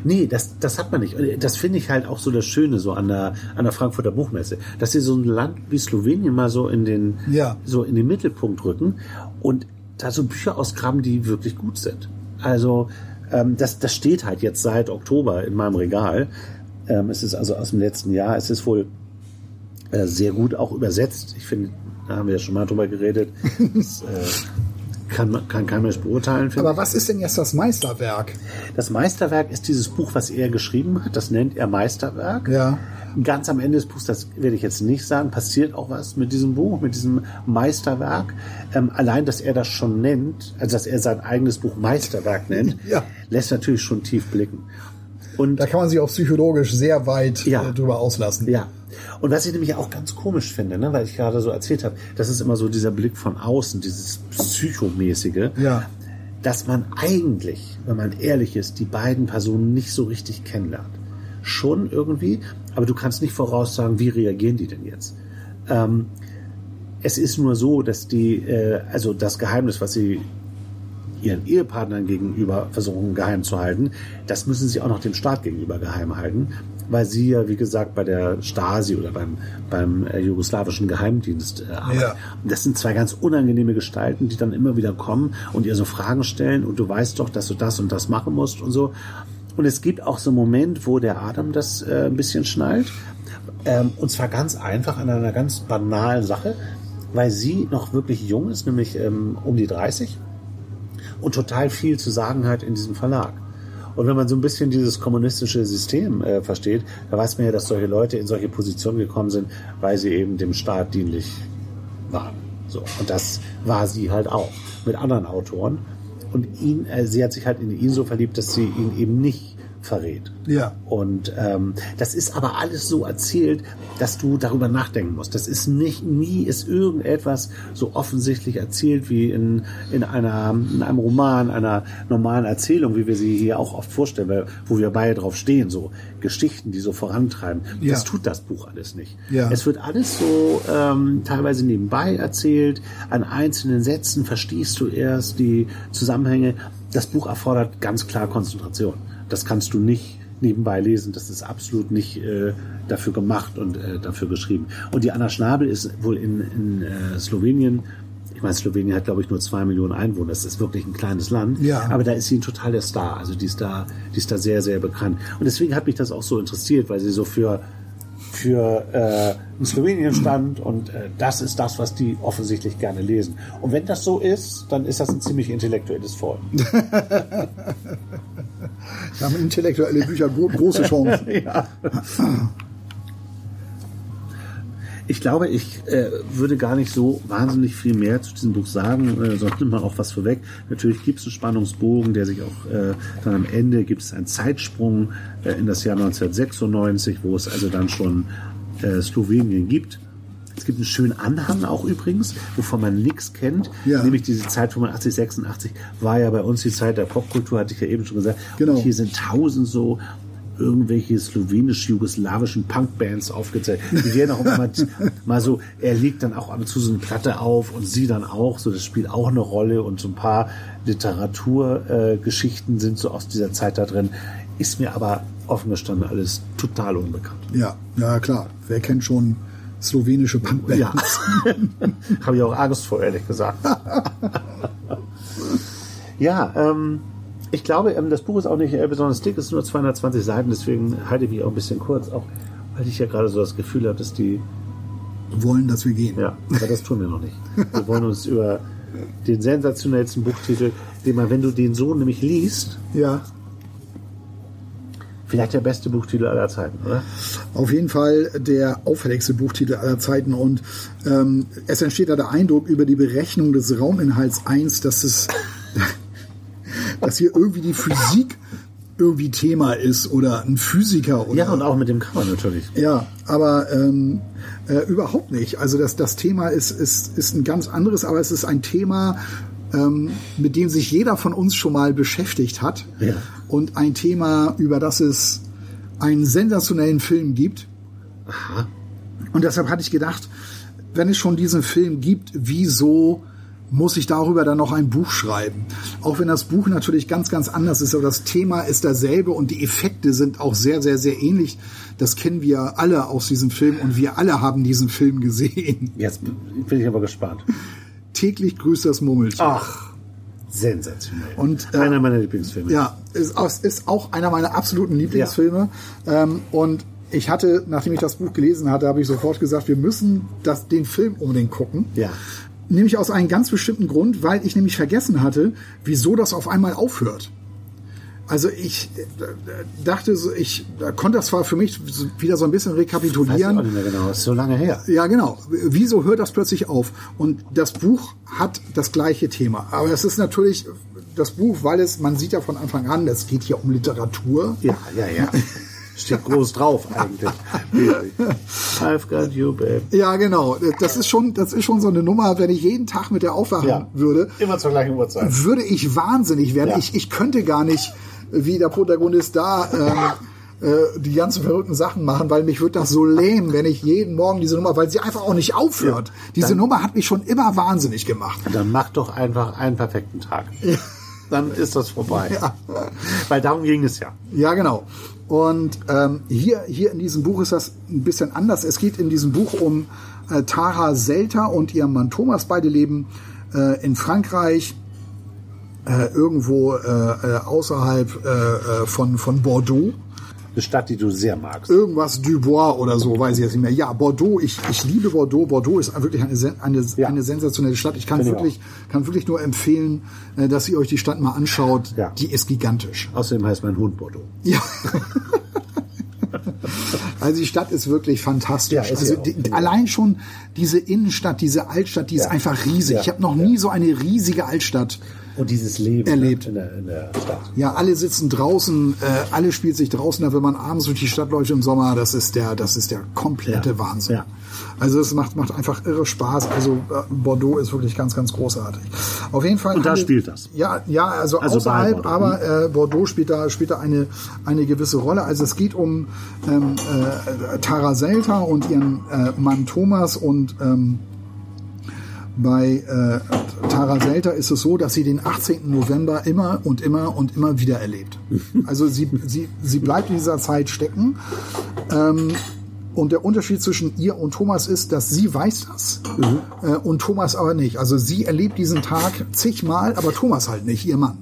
Nee, das, das hat man nicht. Das finde ich halt auch so das Schöne so an der, an der Frankfurter Buchmesse, dass sie so ein Land wie Slowenien mal so in den, Ja. so in den Mittelpunkt rücken und da so Bücher ausgraben, die wirklich gut sind. Also, ähm, das, das steht halt jetzt seit Oktober in meinem Regal. Ähm, es ist also aus dem letzten Jahr. Es ist wohl äh, sehr gut auch übersetzt. Ich finde, da haben wir ja schon mal drüber geredet. Das äh, kann, kann kein Mensch beurteilen. Aber was ist denn jetzt das Meisterwerk? das Meisterwerk ist dieses Buch, was er geschrieben hat. Das nennt er Meisterwerk. Ja. Ganz am Ende des Buchs, das werde ich jetzt nicht sagen, passiert auch was mit diesem Buch, mit diesem Meisterwerk. Ähm, allein, dass er das schon nennt, also dass er sein eigenes Buch Meisterwerk nennt, Ja. lässt natürlich schon tief blicken. Und Da kann man sich auch psychologisch sehr weit Ja. äh, drüber auslassen. Ja. Und was ich nämlich auch ganz komisch finde, ne, weil ich gerade so erzählt habe, das ist immer so dieser Blick von außen, dieses psychomäßige, Ja. dass man eigentlich, wenn man ehrlich ist, die beiden Personen nicht so richtig kennenlernt. Schon irgendwie, aber du kannst nicht voraussagen, wie reagieren die denn jetzt. Ähm, es ist nur so, dass die, äh, also das Geheimnis, was sie ihren Ehepartnern gegenüber versuchen geheim zu halten, das müssen sie auch noch dem Staat gegenüber geheim halten, weil sie ja, wie gesagt, bei der Stasi oder beim, beim äh, jugoslawischen Geheimdienst äh, arbeiten. Ja. Und Das sind zwei ganz unangenehme Gestalten, die dann immer wieder kommen und ihr so Fragen stellen und du weißt doch, dass du das und das machen musst und so. Und es gibt auch so einen Moment, wo der Adam das äh, ein bisschen schnallt. Ähm, und zwar ganz einfach an einer ganz banalen Sache, weil sie noch wirklich jung ist, nämlich ähm, um die 30 und total viel zu sagen hat in diesem Verlag. Und wenn man so ein bisschen dieses kommunistische System äh, versteht, da weiß man ja, dass solche Leute in solche Positionen gekommen sind, weil sie eben dem Staat dienlich waren. So. Und das war sie halt auch mit anderen Autoren. Und ihn, äh, sie hat sich halt in ihn so verliebt, dass sie ihn eben nicht verrät. Ja. Und ähm, das ist aber alles so erzählt, dass du darüber nachdenken musst. Das ist nicht, nie ist irgendetwas so offensichtlich erzählt wie in, in, einer, in einem Roman, einer normalen Erzählung, wie wir sie hier auch oft vorstellen, weil, wo wir beide drauf stehen, so Geschichten, die so vorantreiben. Ja. Das tut das Buch alles nicht. Ja. Es wird alles so ähm, teilweise nebenbei erzählt. An einzelnen Sätzen verstehst du erst die Zusammenhänge. Das Buch erfordert ganz klar Konzentration. Das kannst du nicht nebenbei lesen. Das ist absolut nicht äh, dafür gemacht und äh, dafür geschrieben. Und die Anna Schnabel ist wohl in, in äh, Slowenien. Ich meine, Slowenien hat, glaube ich, nur zwei Millionen Einwohner. Das ist wirklich ein kleines Land. Ja. Aber da ist sie ein totaler Star. Also die ist da, die ist da sehr, sehr bekannt. Und deswegen hat mich das auch so interessiert, weil sie so für für äh, Slowenien stand und äh, das ist das, was die offensichtlich gerne lesen. Und wenn das so ist, dann ist das ein ziemlich intellektuelles Volk. Da haben intellektuelle Bücher gro große Chancen. ja. Ich glaube, ich äh, würde gar nicht so wahnsinnig viel mehr zu diesem Buch sagen, äh, sonst nimmt man auch was vorweg. Natürlich gibt es einen Spannungsbogen, der sich auch äh, dann am Ende gibt es einen Zeitsprung äh, in das Jahr 1996, wo es also dann schon äh, Slowenien gibt. Es gibt einen schönen Anhang auch übrigens, wovon man nichts kennt, Ja. nämlich diese Zeit 85, 86 war ja bei uns die Zeit der Popkultur, hatte ich ja eben schon gesagt. Genau. Und hier sind tausend so irgendwelche slowenisch-jugoslawischen Punkbands aufgezählt. Die werden auch immer mal, so, er legt dann auch ab und zu so eine Platte auf und sie dann auch, so das spielt auch eine Rolle und so ein paar Literaturgeschichten äh, sind so aus dieser Zeit da drin. Ist mir aber offen gestanden alles total unbekannt. Ja, ja klar. Wer kennt schon slowenische Punkbands? Ja, habe ich auch Angst vor, ehrlich gesagt. ja, ähm, ich glaube, ähm, das Buch ist auch nicht äh, besonders dick, es ist nur 220 Seiten, deswegen halte ich mich auch ein bisschen kurz, auch weil ich ja gerade so das Gefühl habe, dass die, Wollen, dass wir gehen. ja, aber das tun wir noch nicht. Wir wollen uns über den sensationellsten Buchtitel, den man, wenn du den so nämlich liest, ja. vielleicht der beste Buchtitel aller Zeiten, oder? Auf jeden Fall der auffälligste Buchtitel aller Zeiten und ähm, es entsteht da der Eindruck über die Berechnung des Rauminhalts 1, dass es, dass hier irgendwie die Physik irgendwie Thema ist oder ein Physiker oder Ja, und auch mit dem Cover natürlich. Ja, aber ähm, äh, überhaupt nicht. Also das, das Thema ist, ist, ist ein ganz anderes, aber es ist ein Thema, ähm, mit dem sich jeder von uns schon mal beschäftigt hat. Ja. Und ein Thema, über das es einen sensationellen Film gibt. Aha. Und deshalb hatte ich gedacht, wenn es schon diesen Film gibt, wieso muss ich darüber dann noch ein Buch schreiben? Auch wenn das Buch natürlich ganz, ganz anders ist, aber das Thema ist dasselbe und die Effekte sind auch sehr, sehr, sehr ähnlich. Das kennen wir alle aus diesem Film und wir alle haben diesen Film gesehen. Jetzt bin ich aber gespannt. Täglich grüßt das Murmeltier. Ach, sensationell. Und, äh, Einer meiner Lieblingsfilme. Ja, ist, ist auch einer meiner absoluten Lieblingsfilme. Ähm, und ich hatte, nachdem ich das Buch gelesen hatte, habe ich sofort gesagt, wir müssen das, den Film unbedingt gucken. Ja. Nämlich aus einem ganz bestimmten Grund, weil ich nämlich vergessen hatte, wieso das auf einmal aufhört. Also ich äh, dachte, ich konnte das zwar für mich wieder so ein bisschen Weiß ich auch rekapitulieren. nicht mehr genau. Ist so lange her. Ja, genau. Wieso hört das plötzlich auf? Und das Buch hat das gleiche Thema. Aber es ist natürlich das Buch, weil es, man sieht ja von Anfang an, es geht hier um Literatur. Ja, ja, ja. Steht groß drauf eigentlich. I've got you, babe. Ja, genau. Das ist schon, das ist schon so eine Nummer, wenn ich jeden Tag mit der aufwachen Ja. würde, Immer zur gleichen Uhrzeit. würde ich wahnsinnig werden. Ja. Ich, ich könnte gar nicht, wie der Protagonist da, ähm, äh, die ganzen verrückten Sachen machen, weil mich wird das so lähmen, wenn ich jeden Morgen diese Nummer, weil sie einfach auch nicht aufhört. Ja. Diese Dann- Nummer hat mich schon immer wahnsinnig gemacht. Dann mach doch einfach einen perfekten Tag. Dann ist das vorbei. Weil darum ging es ja. Ja, genau. Und ähm, hier, hier in diesem Buch ist das ein bisschen anders. Es geht in diesem Buch um äh, Tara Selter und ihren Mann Thomas. Beide leben äh, in Frankreich, äh, irgendwo äh, äh, außerhalb äh, von, von Bordeaux. Eine Stadt, die du sehr magst. Irgendwas Dubois oder so, weiß ich jetzt nicht mehr. Ja, Bordeaux, ich, ich liebe Bordeaux. Bordeaux ist wirklich eine, eine, Ja. eine sensationelle Stadt. Ich kann Finde ich wirklich, kann wirklich nur empfehlen, äh, dass ihr euch die Stadt mal anschaut. Ja. Die ist gigantisch. Außerdem heißt mein Hund Bordeaux. Ja. Also die Stadt ist wirklich fantastisch. Ja, ist also die, allein schon diese Innenstadt, diese Altstadt, die ist Ja. einfach riesig. Ich habe noch nie so eine riesige Altstadt. Und dieses Leben Erlebt. In, der, in der Stadt. Ja, alle sitzen draußen, äh, alle spielt sich draußen, wenn man abends durch die Stadt läuft im Sommer, das ist der, das ist der komplette Ja. Wahnsinn. Ja. Also es macht, macht einfach irre Spaß. Also äh, Bordeaux ist wirklich ganz, ganz großartig. Auf jeden Fall. Und da spielt das. Ja, ja, also, Also außerhalb, Bordeaux. aber äh, Bordeaux spielt da, spielt da eine, eine gewisse Rolle. Also es geht um ähm, äh, Tara Selter und ihren äh, Mann Thomas und ähm, bei äh, Tara Selter ist es so, dass sie den 18. November immer und immer und immer wieder erlebt. Also sie, sie, sie bleibt in dieser Zeit stecken. Ähm, und der Unterschied zwischen ihr und Thomas ist, dass sie weiß das äh, und Thomas aber nicht. Also sie erlebt diesen Tag zigmal, aber Thomas halt nicht, ihr Mann.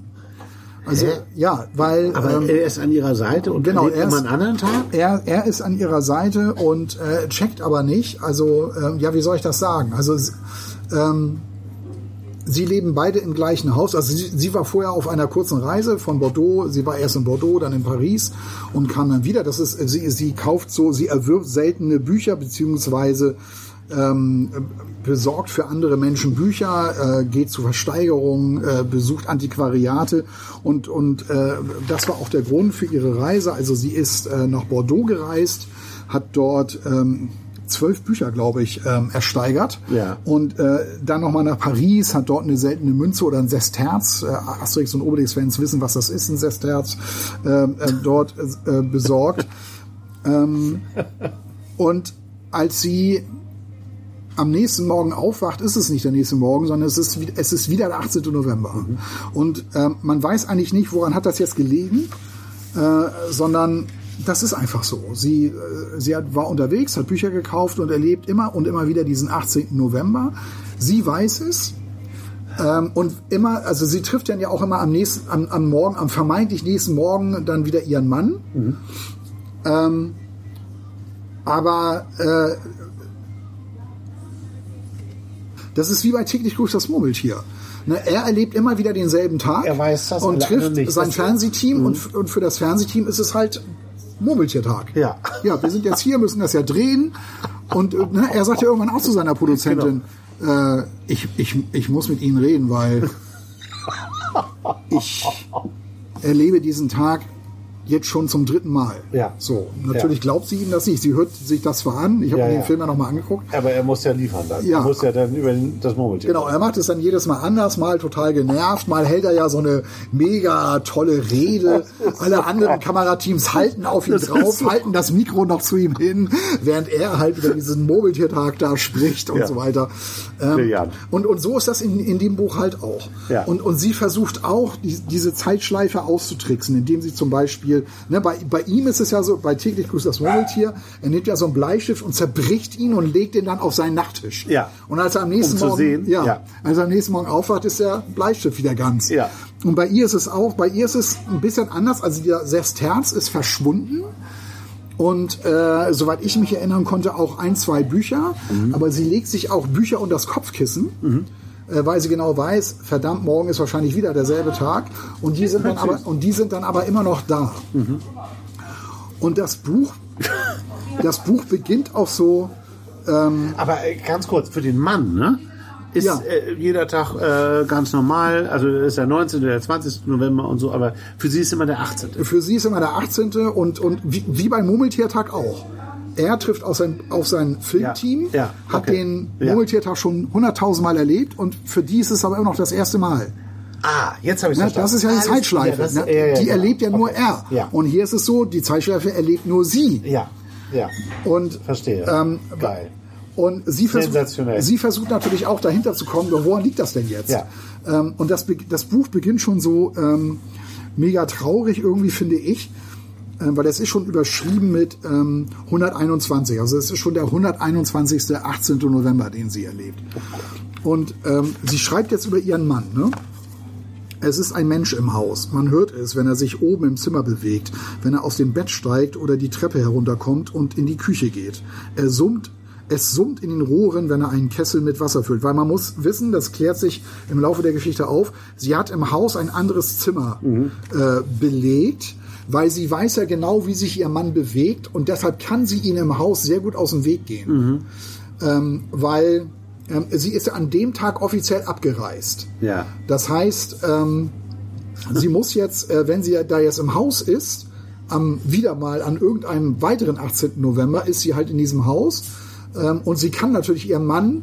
Also Hä? ja, weil Aber ähm, er ist an ihrer Seite und genau, er ist- einen anderen Tag? er, er ist an ihrer Seite und äh, checkt aber nicht. Also, ähm, ja, wie soll ich das sagen? Also, ähm, sie leben beide im gleichen Haus. Also, sie, sie war vorher auf einer kurzen Reise von Bordeaux. Sie war erst in Bordeaux, dann in Paris und kam dann wieder. Das ist, sie, sie kauft so, sie erwirbt seltene Bücher beziehungsweise ähm, besorgt für andere Menschen Bücher, äh, geht zu Versteigerungen, äh, besucht Antiquariate und, und äh, das war auch der Grund für ihre Reise. Also sie ist äh, nach Bordeaux gereist, hat dort ähm, zwölf Bücher, glaube ich, ähm, ersteigert Ja. und äh, dann nochmal nach Paris, hat dort eine seltene Münze oder ein Sesterz, äh, Asterix und Obelix-Fans wissen, was das ist, ein Sesterz, äh, äh, dort äh, besorgt. ähm, und als sie am nächsten Morgen aufwacht, ist es nicht der nächste Morgen, sondern es ist, es ist wieder der 18. November. Und ähm, man weiß eigentlich nicht, woran hat das jetzt gelegen, äh, sondern das ist einfach so. Sie, äh, sie hat, war unterwegs, hat Bücher gekauft und erlebt immer und immer wieder diesen 18. November. Sie weiß es. Ähm, und immer, also sie trifft dann ja auch immer am nächsten, am, am Morgen, am vermeintlich nächsten Morgen dann wieder ihren Mann. Ähm, aber äh, das ist wie bei täglich grüßt das Murmeltier. Ne, er erlebt immer wieder denselben Tag Er weiß das, und trifft nicht. sein Fernsehteam und, f- und für das Fernsehteam ist es halt Murmeltiertag. Ja. Ja, wir sind jetzt hier, müssen das ja drehen und äh, ne, er sagt ja irgendwann auch zu seiner Produzentin, Genau. äh, ich, ich, ich muss mit Ihnen reden, weil ich erlebe diesen Tag jetzt schon zum dritten Mal. Ja. So, natürlich Ja. glaubt sie ihm das nicht. Sie hört sich das zwar an. Ich habe Ja, mir den ja. Film ja nochmal angeguckt. Aber er muss ja liefern dann. Ja. Er muss ja dann über das Murmeltier. Genau, er macht es dann jedes Mal anders, mal total genervt, mal hält er ja so eine mega tolle Rede. Alle anderen Kamerateams halten auf ihn Das drauf, so. halten das Mikro noch zu ihm hin, während er halt über diesen Murmeltiertag da spricht und so weiter. Ähm, und, und so ist das in, in dem Buch halt auch. Ja. Und, und sie versucht auch, die, diese Zeitschleife auszutricksen, indem sie zum Beispiel, ne, bei, bei ihm ist es ja so, bei täglich grüßt das Murmeltier, er nimmt ja so einen Bleistift und zerbricht ihn und legt ihn dann auf seinen Nachttisch. Ja. Und als er am nächsten Um Morgen, sehen, ja, ja. als er am nächsten Morgen aufwacht, ist der Bleistift wieder ganz. Ja. Und bei ihr ist es auch, bei ihr ist es ein bisschen anders. Also der Sesterz ist verschwunden. Und äh, soweit ich mich erinnern konnte, auch ein, zwei Bücher. Mhm. Aber sie legt sich auch Bücher unter das Kopfkissen. Äh, weil sie genau weiß, verdammt, morgen ist wahrscheinlich wieder derselbe Tag. Und die sind dann aber, und die sind dann aber immer noch da. Mhm. Und das Buch, das Buch beginnt auch so, Aber äh, ganz kurz, für den Mann, ne? Ist Ja. äh, jeder Tag äh, ganz normal, also ist der 19. oder der 20. November und so, aber für sie ist immer der 18. Für sie ist immer der 18. und, und wie, wie beim Murmeltiertag auch. Er trifft auf sein, auf sein Filmteam, Ja, ja, hat okay. den Ja. Murmeltiertag schon hunderttausend Mal erlebt und für die ist es aber immer noch das erste Mal. Ah, jetzt habe ich Ne, das ist ja die Zeitschleife. Ja, das, ne? die genau. erlebt ja nur Okay. er. Ja. Und hier ist es so, die Zeitschleife erlebt nur sie. ja, ja, Und, verstehe. Ähm, Geil. und sie versucht, sie versucht natürlich auch dahinter zu kommen, woran liegt das denn jetzt? Ja. Ähm, und das, das Buch beginnt schon so ähm, mega traurig irgendwie, finde ich. Ähm, weil es ist schon überschrieben mit ähm, 121. Also es ist schon der 121. 18. November, den sie erlebt. Und ähm, sie schreibt jetzt über ihren Mann. Ne? Es ist ein Mensch im Haus. Man hört es, wenn er sich oben im Zimmer bewegt, wenn er aus dem Bett steigt oder die Treppe herunterkommt und in die Küche geht. Er summt, es summt in den Rohren, wenn er einen Kessel mit Wasser füllt. Weil man muss wissen, das klärt sich im Laufe der Geschichte auf, sie hat im Haus ein anderes Zimmer äh, belegt, weil sie weiß ja genau, wie sich ihr Mann bewegt und deshalb kann sie ihn im Haus sehr gut aus dem Weg gehen. Ähm, weil ähm, sie ist ja an dem Tag offiziell abgereist. Ja. Das heißt, ähm, sie muss jetzt, äh, wenn sie da jetzt im Haus ist, am wieder mal an irgendeinem weiteren 18. November ist sie halt in diesem Haus ähm, und sie kann natürlich ihrem Mann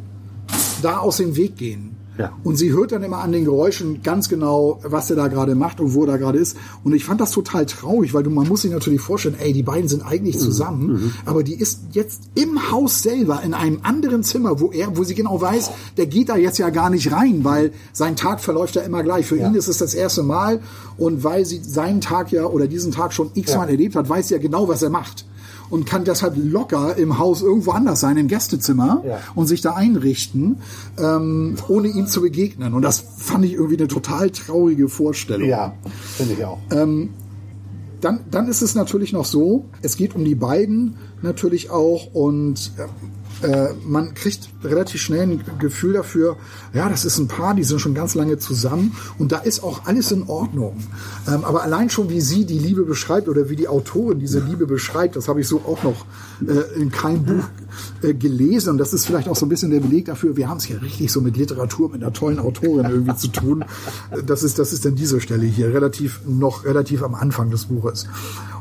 da aus dem Weg gehen. Ja. Und sie hört dann immer an den Geräuschen ganz genau, was er da gerade macht und wo er da gerade ist. Und ich fand das total traurig, weil du, man muss sich natürlich vorstellen, ey, die beiden sind eigentlich zusammen, aber die ist jetzt im Haus selber in einem anderen Zimmer, wo er, wo sie genau weiß, der geht da jetzt ja gar nicht rein, weil sein Tag verläuft ja immer gleich. Für ihn ist es das erste Mal und weil sie seinen Tag ja oder diesen Tag schon x-mal erlebt hat, weiß sie ja genau, was er macht. Und kann deshalb locker im Haus irgendwo anders sein, im Gästezimmer Ja. und sich da einrichten, ähm, ohne ihm zu begegnen. Und das fand ich irgendwie eine total traurige Vorstellung. Ja, finde ich auch. Dann, dann ist es natürlich noch so, es geht um die beiden natürlich auch und äh, man kriegt relativ schnell ein Gefühl dafür, ja, das ist ein Paar, die sind schon ganz lange zusammen und da ist auch alles in Ordnung. Ähm, aber allein schon, wie sie die Liebe beschreibt oder wie die Autorin diese Liebe beschreibt, das habe ich so auch noch äh, in keinem Buch äh, gelesen und das ist vielleicht auch so ein bisschen der Beleg dafür, wir haben es hier richtig so mit Literatur, mit einer tollen Autorin irgendwie zu tun. Das ist, das ist dann diese Stelle hier, relativ, noch relativ am Anfang des Buches.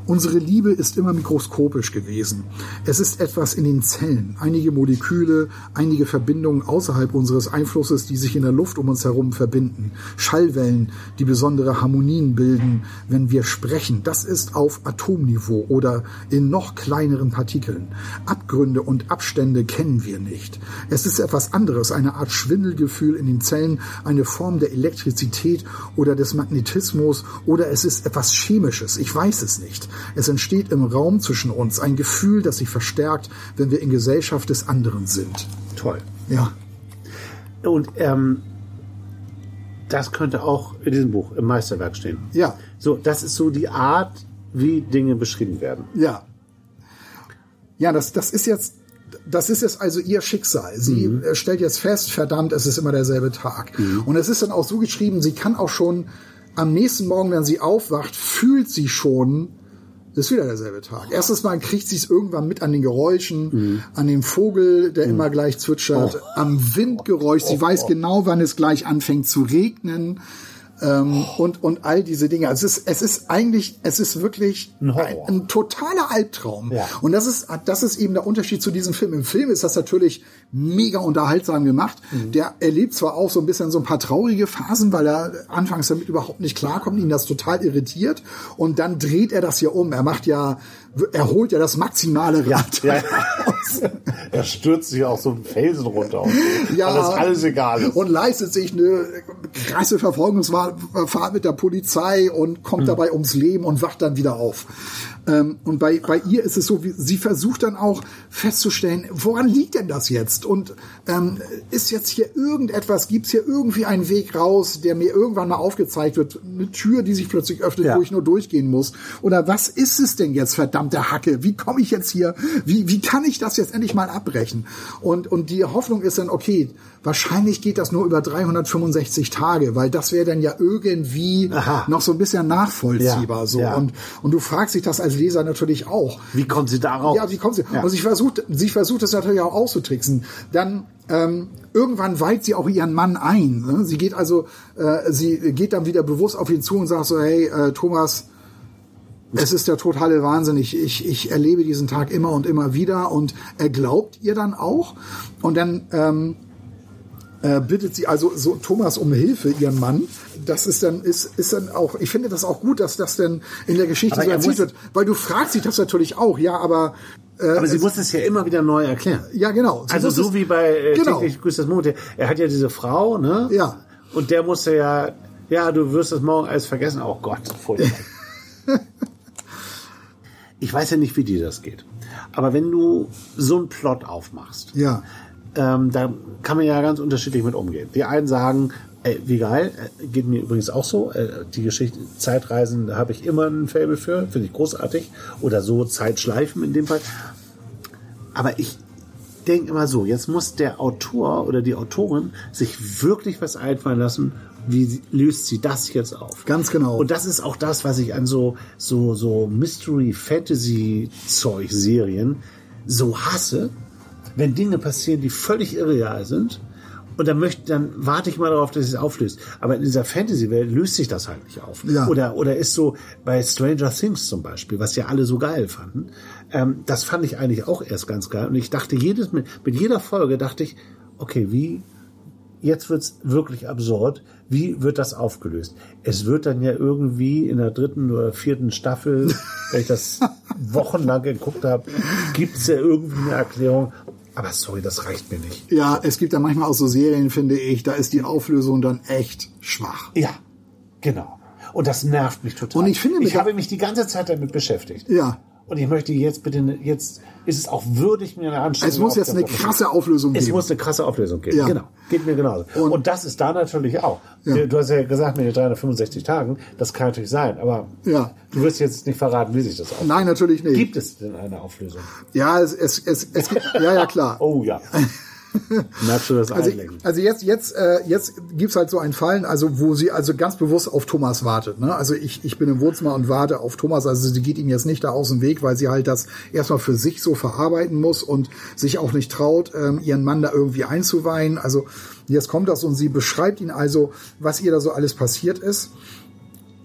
Unsere Liebe ist immer mikroskopisch gewesen. Es ist etwas in den Zellen, einige Moleküle, einige Verbindungen außerhalb unseres Einflusses, die sich in der Luft um uns herum verbinden. Schallwellen, die besondere Harmonien bilden, wenn wir sprechen. Das ist auf Atomniveau oder in noch kleineren Partikeln. Abgründe und Abstände kennen wir nicht. Es ist etwas anderes, eine Art Schwindelgefühl in den Zellen, eine Form der Elektrizität oder des Magnetismus oder es ist etwas Chemisches. Ich weiß es nicht. Es entsteht im Raum zwischen uns ein Gefühl, das sich verstärkt, wenn wir in Gesellschaft des anderen sind. Toll. Ja, Und ähm, das könnte auch in diesem Buch im Meisterwerk stehen. ja, So, das ist so die Art, wie Dinge beschrieben werden. ja. Ja, das, das ist jetzt, das ist jetzt also ihr Schicksal. Sie äh, stellt jetzt fest, verdammt, es ist immer derselbe Tag. Und es ist dann auch so geschrieben, sie kann auch schon am nächsten Morgen, wenn sie aufwacht, fühlt sie schon, es ist wieder derselbe Tag. Erstes Mal kriegt sie es irgendwann mit an den Geräuschen, an dem Vogel, der immer gleich zwitschert, am Windgeräusch. Sie weiß genau, wann es gleich anfängt zu regnen. Ähm, und, und all diese Dinge. Also es ist, es ist eigentlich, es ist wirklich Ein ein, ein totaler Albtraum. Ja. Und das ist, das ist eben der Unterschied zu diesem Film. Im Film ist das natürlich mega unterhaltsam gemacht. Mhm. Der erlebt zwar auch so ein bisschen so ein paar traurige Phasen, weil er anfangs damit überhaupt nicht klarkommt, ihn das total irritiert. Und dann dreht er das ja um. Er macht ja, er holt ja das maximale Rad Ja, ja. Er stürzt sich auch so einen Felsen runter. Und so, Ja. Das alles egal ist. und leistet sich eine krasse Verfolgungsfahrt mit der Polizei und Hm. kommt dabei ums Leben und wacht dann wieder auf. Ähm, und bei, bei ihr ist es so, wie, sie versucht dann auch festzustellen, woran liegt denn das jetzt? Und ähm, ist jetzt hier irgendetwas, gibt es hier irgendwie einen Weg raus, der mir irgendwann mal aufgezeigt wird, eine Tür, die sich plötzlich öffnet, Ja. wo ich nur durchgehen muss? Oder was ist es denn jetzt, verdammte Hacke? Wie komme ich jetzt hier, wie, wie kann ich das jetzt endlich mal abbrechen? Und, und die Hoffnung ist dann, okay, wahrscheinlich geht das nur über 365 Tage, weil das wäre dann ja irgendwie Aha. noch so ein bisschen nachvollziehbar. Ja, so. ja. Und, und du fragst dich das als Leser natürlich auch. Wie kommt sie darauf? Ja, wie kommt sie? Ja. Und sie versucht, sie versucht es natürlich auch auszutricksen. Dann ähm, irgendwann weiht sie auch ihren Mann ein. Ne? Sie geht also, äh, sie geht dann wieder bewusst auf ihn zu und sagt so, hey, äh, Thomas, es ist der totale Wahnsinn. Ich, ich, ich erlebe diesen Tag immer und immer wieder und er glaubt ihr dann auch. Und dann ähm, äh, bittet sie also so Thomas um Hilfe, ihren Mann. Das ist dann, ist, ist dann auch, ich finde das auch gut, dass das dann in der Geschichte Aber so er erzählt wird, weil du fragst dich das natürlich auch, ja, aber Aber sie muss es ja immer wieder neu erklären. ja, genau. Sie Also so wie bei äh, Genau. täglich grüßt das Mond. Er hat ja diese Frau, ne? Ja. Und der musste ja, ja, du wirst das morgen alles vergessen. Oh Gott, furchtbar. ich weiß ja nicht, wie dir das geht. Aber wenn du so einen Plot aufmachst, Ja. Ähm, da kann man ja ganz unterschiedlich mit umgehen. Die einen sagen, ey, wie geil, äh, geht mir übrigens auch so. Äh, die Geschichte Zeitreisen, da habe ich immer ein Faible für, finde ich großartig. Oder so Zeitschleifen in dem Fall. Aber ich denke immer so, jetzt muss der Autor oder die Autorin sich wirklich was einfallen lassen, wie löst sie das jetzt auf? Ganz genau. Und das ist auch das, was ich an so, so, so Mystery-Fantasy-Zeug-Serien so hasse, wenn Dinge passieren, die völlig irreal sind. Und dann möchte, dann warte ich mal darauf, dass es auflöst. Aber in dieser Fantasy-Welt löst sich das halt nicht auf. Ja. Oder, oder ist so bei Stranger Things zum Beispiel, was ja alle so geil fanden. Ähm, das fand ich eigentlich auch erst ganz geil. Und ich dachte jedes, mit, mit jeder Folge dachte ich, okay, wie, jetzt wird's wirklich absurd. Wie wird das aufgelöst? Es wird dann ja irgendwie in der dritten oder vierten Staffel, wenn ich das wochenlang geguckt habe, gibt's ja irgendwie eine Erklärung. Aber sorry, das reicht mir nicht. Ja, es gibt da manchmal auch so Serien, finde ich, da ist die Auflösung dann echt schwach. Ja, genau. Und das nervt mich total. Und ich finde, ich habe mich die ganze Zeit damit beschäftigt. Ja. Und ich möchte jetzt bitte, jetzt ist es auch würdig, mir eine Anstrengung Es muss jetzt eine krasse Auflösung Es geben. muss eine krasse Auflösung geben. Ja. Genau. Geht mir genauso. Und- Und, das ist da natürlich auch. Ja. Du hast ja gesagt, mit den 365 Tagen, das kann natürlich sein, aber Ja. du wirst jetzt nicht verraten, wie sich das auflöst. Nein, natürlich nicht. Gibt es denn eine Auflösung? Ja, es, es, es, es gibt, ja, ja, klar. Oh ja. Merkst du das Also, Einlenken? also jetzt, jetzt, äh, jetzt gibt's halt so einen Fall, also wo sie also ganz bewusst auf Thomas wartet. Ne? Also ich, ich bin im Wohnzimmer und warte auf Thomas. Also sie geht ihm jetzt nicht da aus dem Weg, weil sie halt das erstmal für sich so verarbeiten muss und sich auch nicht traut, ähm, ihren Mann da irgendwie einzuweihen. Also jetzt kommt das und sie beschreibt ihn also, was ihr da so alles passiert ist.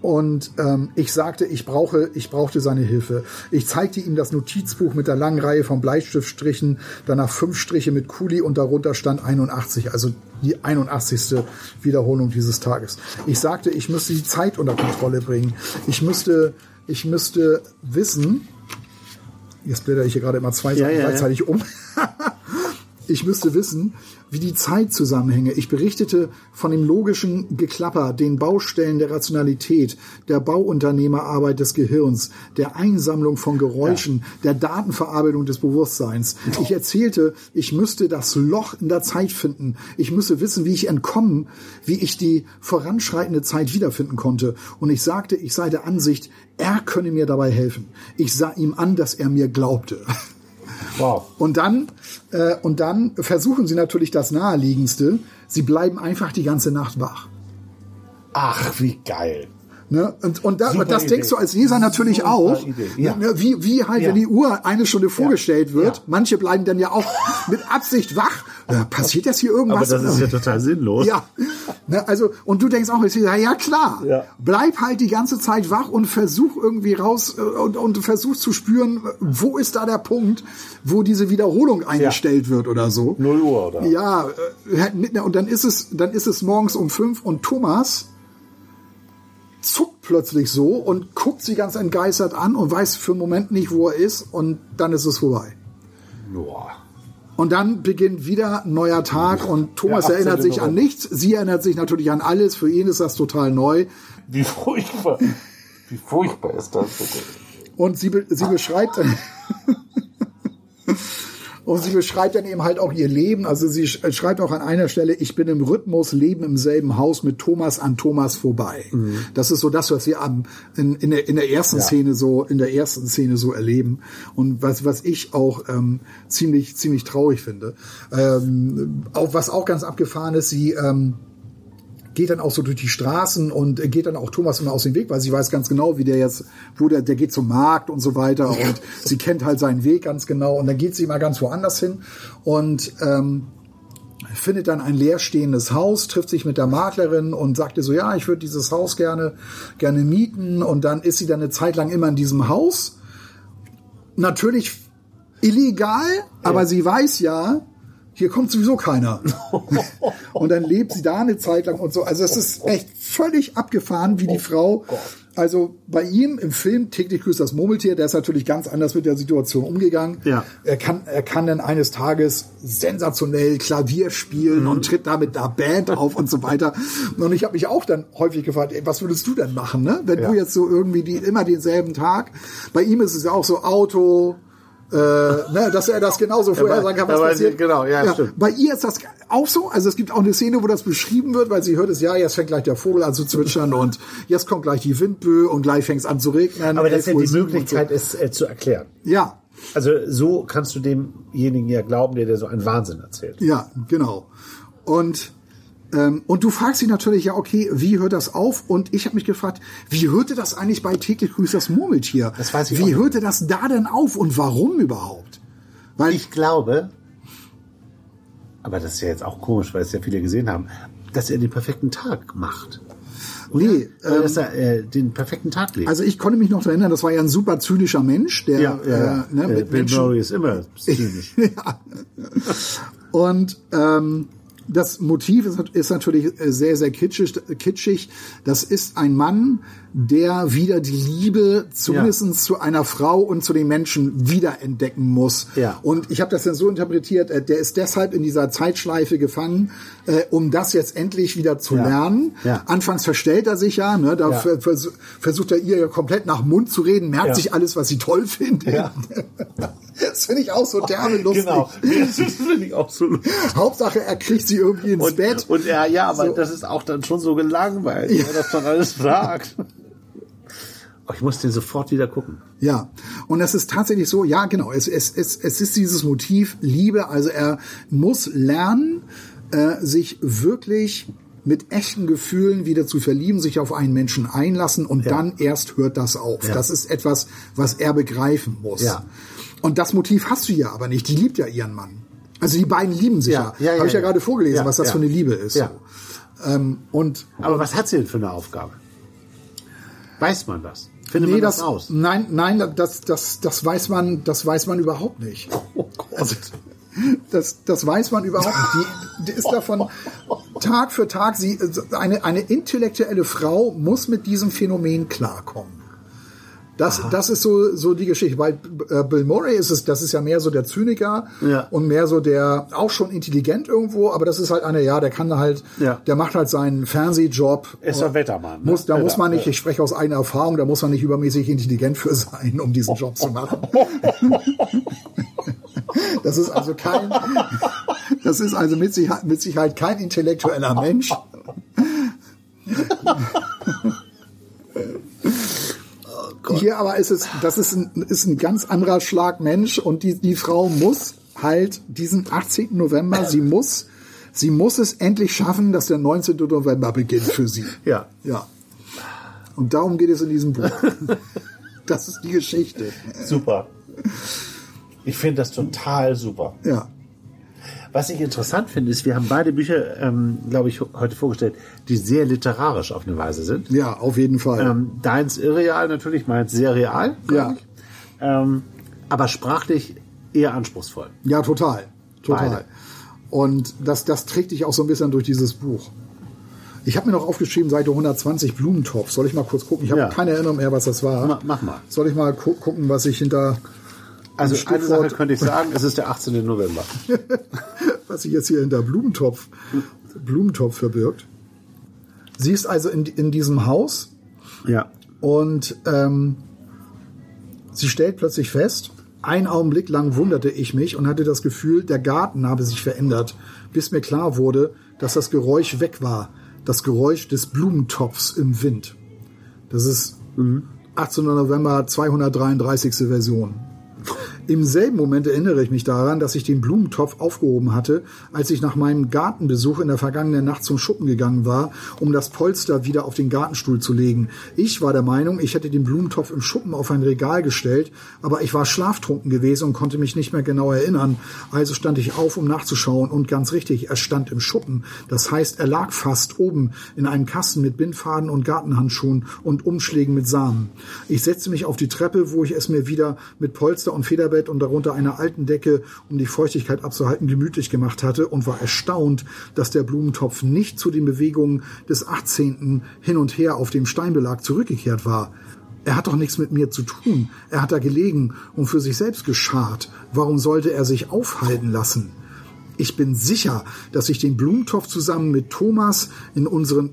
Und ähm, ich sagte, ich brauche, ich brauchte seine Hilfe. Ich zeigte ihm das Notizbuch mit der langen Reihe von Bleistiftstrichen, danach fünf Striche mit Kuli und darunter stand 81, also die 81. Wiederholung dieses Tages. Ich sagte, ich müsste die Zeit unter Kontrolle bringen. Ich müsste, ich müsste wissen, jetzt blätter ich hier gerade immer zwei Ja, Sachen ja, ja. gleichzeitig um. Ich müsste wissen, wie die Zeit zusammenhänge. Ich berichtete von dem logischen Geklapper, den Baustellen der Rationalität, der Bauunternehmerarbeit des Gehirns, der Einsammlung von Geräuschen, der Datenverarbeitung des Bewusstseins. Ich erzählte, ich müsste das Loch in der Zeit finden. Ich müsse wissen, wie ich entkommen, wie ich die voranschreitende Zeit wiederfinden konnte. Und ich sagte, ich sei der Ansicht, er könne mir dabei helfen. Ich sah ihm an, dass er mir glaubte. Wow. Und dann, äh, und dann versuchen sie natürlich das Naheliegendste. Sie bleiben einfach die ganze Nacht wach. Ach, wie geil. Ne? Und, und, da, das Idee. denkst du als Leser natürlich Super auch. Ja. Ne? Wie, wie halt, Ja. wenn die Uhr eine Stunde vorgestellt wird. Manche bleiben dann ja auch mit Absicht wach. Äh, passiert jetzt hier irgendwas? Aber das ist ja total sinnlos. Ja, ne, also und du denkst auch, ja klar, bleib halt die ganze Zeit wach und versuch irgendwie raus äh, und, und versuch zu spüren, wo ist da der Punkt, wo diese Wiederholung eingestellt wird oder so. 0 Uhr, oder? Ja, äh, mit- und dann ist es, dann ist es morgens um fünf und Thomas zuckt plötzlich so und guckt sie ganz entgeistert an und weiß für einen Moment nicht, wo er ist und dann ist es vorbei. Boah. Und dann beginnt wieder ein neuer Tag und Thomas 18. erinnert sich an nichts. Sie erinnert sich natürlich an alles. Für ihn ist das total neu. Wie furchtbar. Wie furchtbar ist das bitte? Und sie, be sie beschreibt dann, und sie beschreibt dann eben halt auch ihr Leben. Also sie sch schreibt auch an einer Stelle, ich bin im Rhythmus, leben im selben Haus mit Thomas an Thomas vorbei. Das ist so das, was wir am, in, in, der, in der ersten Szene so, in der ersten Szene so erleben. Und was, was ich auch ähm, ziemlich, ziemlich traurig finde. Ähm, auch, was auch ganz abgefahren ist, sie, ähm, geht dann auch so durch die Straßen und äh, geht dann auch Thomas immer aus dem Weg, weil sie weiß ganz genau, wie der jetzt, wo der, der geht zum Markt und so weiter und sie kennt halt seinen Weg ganz genau und dann geht sie mal ganz woanders hin und ähm, findet dann ein leerstehendes Haus, trifft sich mit der Maklerin und sagt ihr so, ja, ich würde dieses Haus gerne, gerne mieten und dann ist sie dann eine Zeit lang immer in diesem Haus. Natürlich illegal, aber sie weiß ja, hier kommt sowieso keiner. und dann lebt sie da eine Zeit lang und so. Also es ist echt völlig abgefahren, wie die Frau. Also bei ihm im Film täglich grüßt das Murmeltier, der ist natürlich ganz anders mit der Situation umgegangen. Ja. Er kann, er kann dann eines Tages sensationell Klavier spielen Mhm. und tritt da mit einer Band auf und so weiter. Und ich habe mich auch dann häufig gefragt, ey, was würdest du denn machen, ne? Wenn Ja. du jetzt so irgendwie die, immer denselben Tag. Bei ihm ist es ja auch so Auto, äh, ne, dass er das genauso vorher sagen kann, was passiert. genau, ja, stimmt. Bei ihr ist das auch so. Also es gibt auch eine Szene, wo das beschrieben wird, weil sie hört es, ja, jetzt fängt gleich der Vogel an zu zwitschern und jetzt kommt gleich die Windböe und gleich fängt es an zu regnen. Aber das ist ja 11 Uhr die Möglichkeit, es äh, zu erklären. So. Ja, Also so kannst du demjenigen ja glauben, der dir so einen Wahnsinn erzählt. ja, genau. Und und du fragst sie natürlich, ja, okay, wie hört das auf? Und ich habe mich gefragt, wie hörte das eigentlich bei täglich grüßt das Murmeltier? Das weiß ich Wie hörte das da denn auf und warum überhaupt? Weil Ich glaube, aber das ist ja jetzt auch komisch, weil es ja viele gesehen haben, dass er den perfekten Tag macht. nee, ähm, dass er äh, den perfekten Tag lebt. Also ich konnte mich noch daran erinnern, das war ja ein super zynischer Mensch, der ja, ja. Äh, ne, Äh, mit Bill Murray ist immer zynisch. ja. Und ähm, das Motiv ist, ist natürlich äh, sehr, sehr kitschig, kitschig. Das ist ein Mann, der wieder die Liebe zumindest zu einer Frau und zu den Menschen wiederentdecken muss. Ja. Und ich habe das dann so interpretiert, äh, der ist deshalb in dieser Zeitschleife gefangen, äh, um das jetzt endlich wieder zu Ja. lernen. Ja. Anfangs verstellt er sich ja, ne, da Ja. ver- vers versucht er ihr ja komplett nach Mund zu reden, merkt Ja. sich alles, was sie toll findet. Ja. Das finde ich auch so derbe lustig. genau. Das finde ich auch so lustig. Hauptsache, er kriegt sie irgendwie ins Und, Bett. und ja, ja, aber So. das ist auch dann schon so gelangweilt, Ja. wenn er das dann alles sagt. Oh, ich muss den sofort wieder gucken. Ja, und es ist tatsächlich so, ja genau, es, es, es, es ist dieses Motiv Liebe, also er muss lernen, äh, sich wirklich mit echten Gefühlen wieder zu verlieben, sich auf einen Menschen einlassen und Ja. dann erst hört das auf. Ja. Das ist etwas, was er begreifen muss. Ja. Und das Motiv hast du ja aber nicht. Die liebt ja ihren Mann. Also die beiden lieben sich ja. Ja, ja, Habe ich ja, ja. gerade vorgelesen, Ja, was das ja. für eine Liebe ist. Ja. Ähm, und Aber was hat sie denn für eine Aufgabe? Weiß man das? Findet nee, man das, das, aus? nein, nein, das, das, das weiß man, das weiß man überhaupt nicht. Oh Gott. Also, das, das weiß man überhaupt nicht. Die, die ist davon Tag für Tag, sie, eine, eine intellektuelle Frau muss mit diesem Phänomen klarkommen. Das, das ist so, so die Geschichte. Weil äh, Bill Murray ist es, das ist ja mehr so der Zyniker Ja. und mehr so der, auch schon intelligent irgendwo, aber das ist halt einer, ja, der kann halt, Ja. der macht halt seinen Fernsehjob. Ist doch Wettermann. ne? Muss, da muss Wetter- man nicht, ich spreche aus eigener Erfahrung, da muss man nicht übermäßig intelligent für sein, um diesen Job zu machen. Das ist also kein, das ist also mit Sicherheit, mit Sicherheit kein intellektueller Mensch. Hier aber ist es, das ist ein, ist ein ganz anderer Schlag Mensch und die, die Frau muss halt diesen 18. November, sie muss, sie muss es endlich schaffen, dass der 19. November beginnt für sie. Ja. Ja. Und darum geht es in diesem Buch. das ist die Geschichte. Super. Ich finde das total super. Ja. Was ich interessant finde, ist, wir haben beide Bücher, ähm, glaube ich, heute vorgestellt, die sehr literarisch auf eine Weise sind. Ja, auf jeden Fall. Ähm, deins irreal natürlich, meins sehr real. Ja. Ähm, aber sprachlich eher anspruchsvoll. Ja, total. Total. Beide. Und das, das trägt dich auch so ein bisschen durch dieses Buch. Ich habe mir noch aufgeschrieben, Seite 120 Blumentopf. Soll ich mal kurz gucken? Ich habe Ja. keine Erinnerung mehr, was das war. Ma- mach mal. Soll ich mal gu gucken, was ich hinter Also Ein eine Sache könnte ich sagen, es ist der 18. November. was sich jetzt hier hinter Blumentopf, Blumentopf verbirgt. Sie ist also in, in diesem Haus Ja. und ähm, sie stellt plötzlich fest, einen Augenblick lang wunderte ich mich und hatte das Gefühl, der Garten habe sich verändert, bis mir klar wurde, dass das Geräusch weg war. Das Geräusch des Blumentopfs im Wind. Das ist 18. November 233. Version. Im selben Moment erinnere ich mich daran, dass ich den Blumentopf aufgehoben hatte, als ich nach meinem Gartenbesuch in der vergangenen Nacht zum Schuppen gegangen war, um das Polster wieder auf den Gartenstuhl zu legen. Ich war der Meinung, ich hätte den Blumentopf im Schuppen auf ein Regal gestellt, aber ich war schlaftrunken gewesen und konnte mich nicht mehr genau erinnern. Also stand ich auf, um nachzuschauen und ganz richtig, er stand im Schuppen. Das heißt, er lag fast oben in einem Kasten mit Bindfaden und Gartenhandschuhen und Umschlägen mit Samen. Ich setzte mich auf die Treppe, wo ich es mir wieder mit Polster und Federbett und darunter einer alten Decke, um die Feuchtigkeit abzuhalten, gemütlich gemacht hatte und war erstaunt, dass der Blumentopf nicht zu den Bewegungen des 18. hin und her auf dem Steinbelag zurückgekehrt war. Er hat doch nichts mit mir zu tun. Er hat da gelegen und für sich selbst geschart. Warum sollte er sich aufhalten lassen? Ich bin sicher, dass ich den Blumentopf zusammen mit Thomas in unseren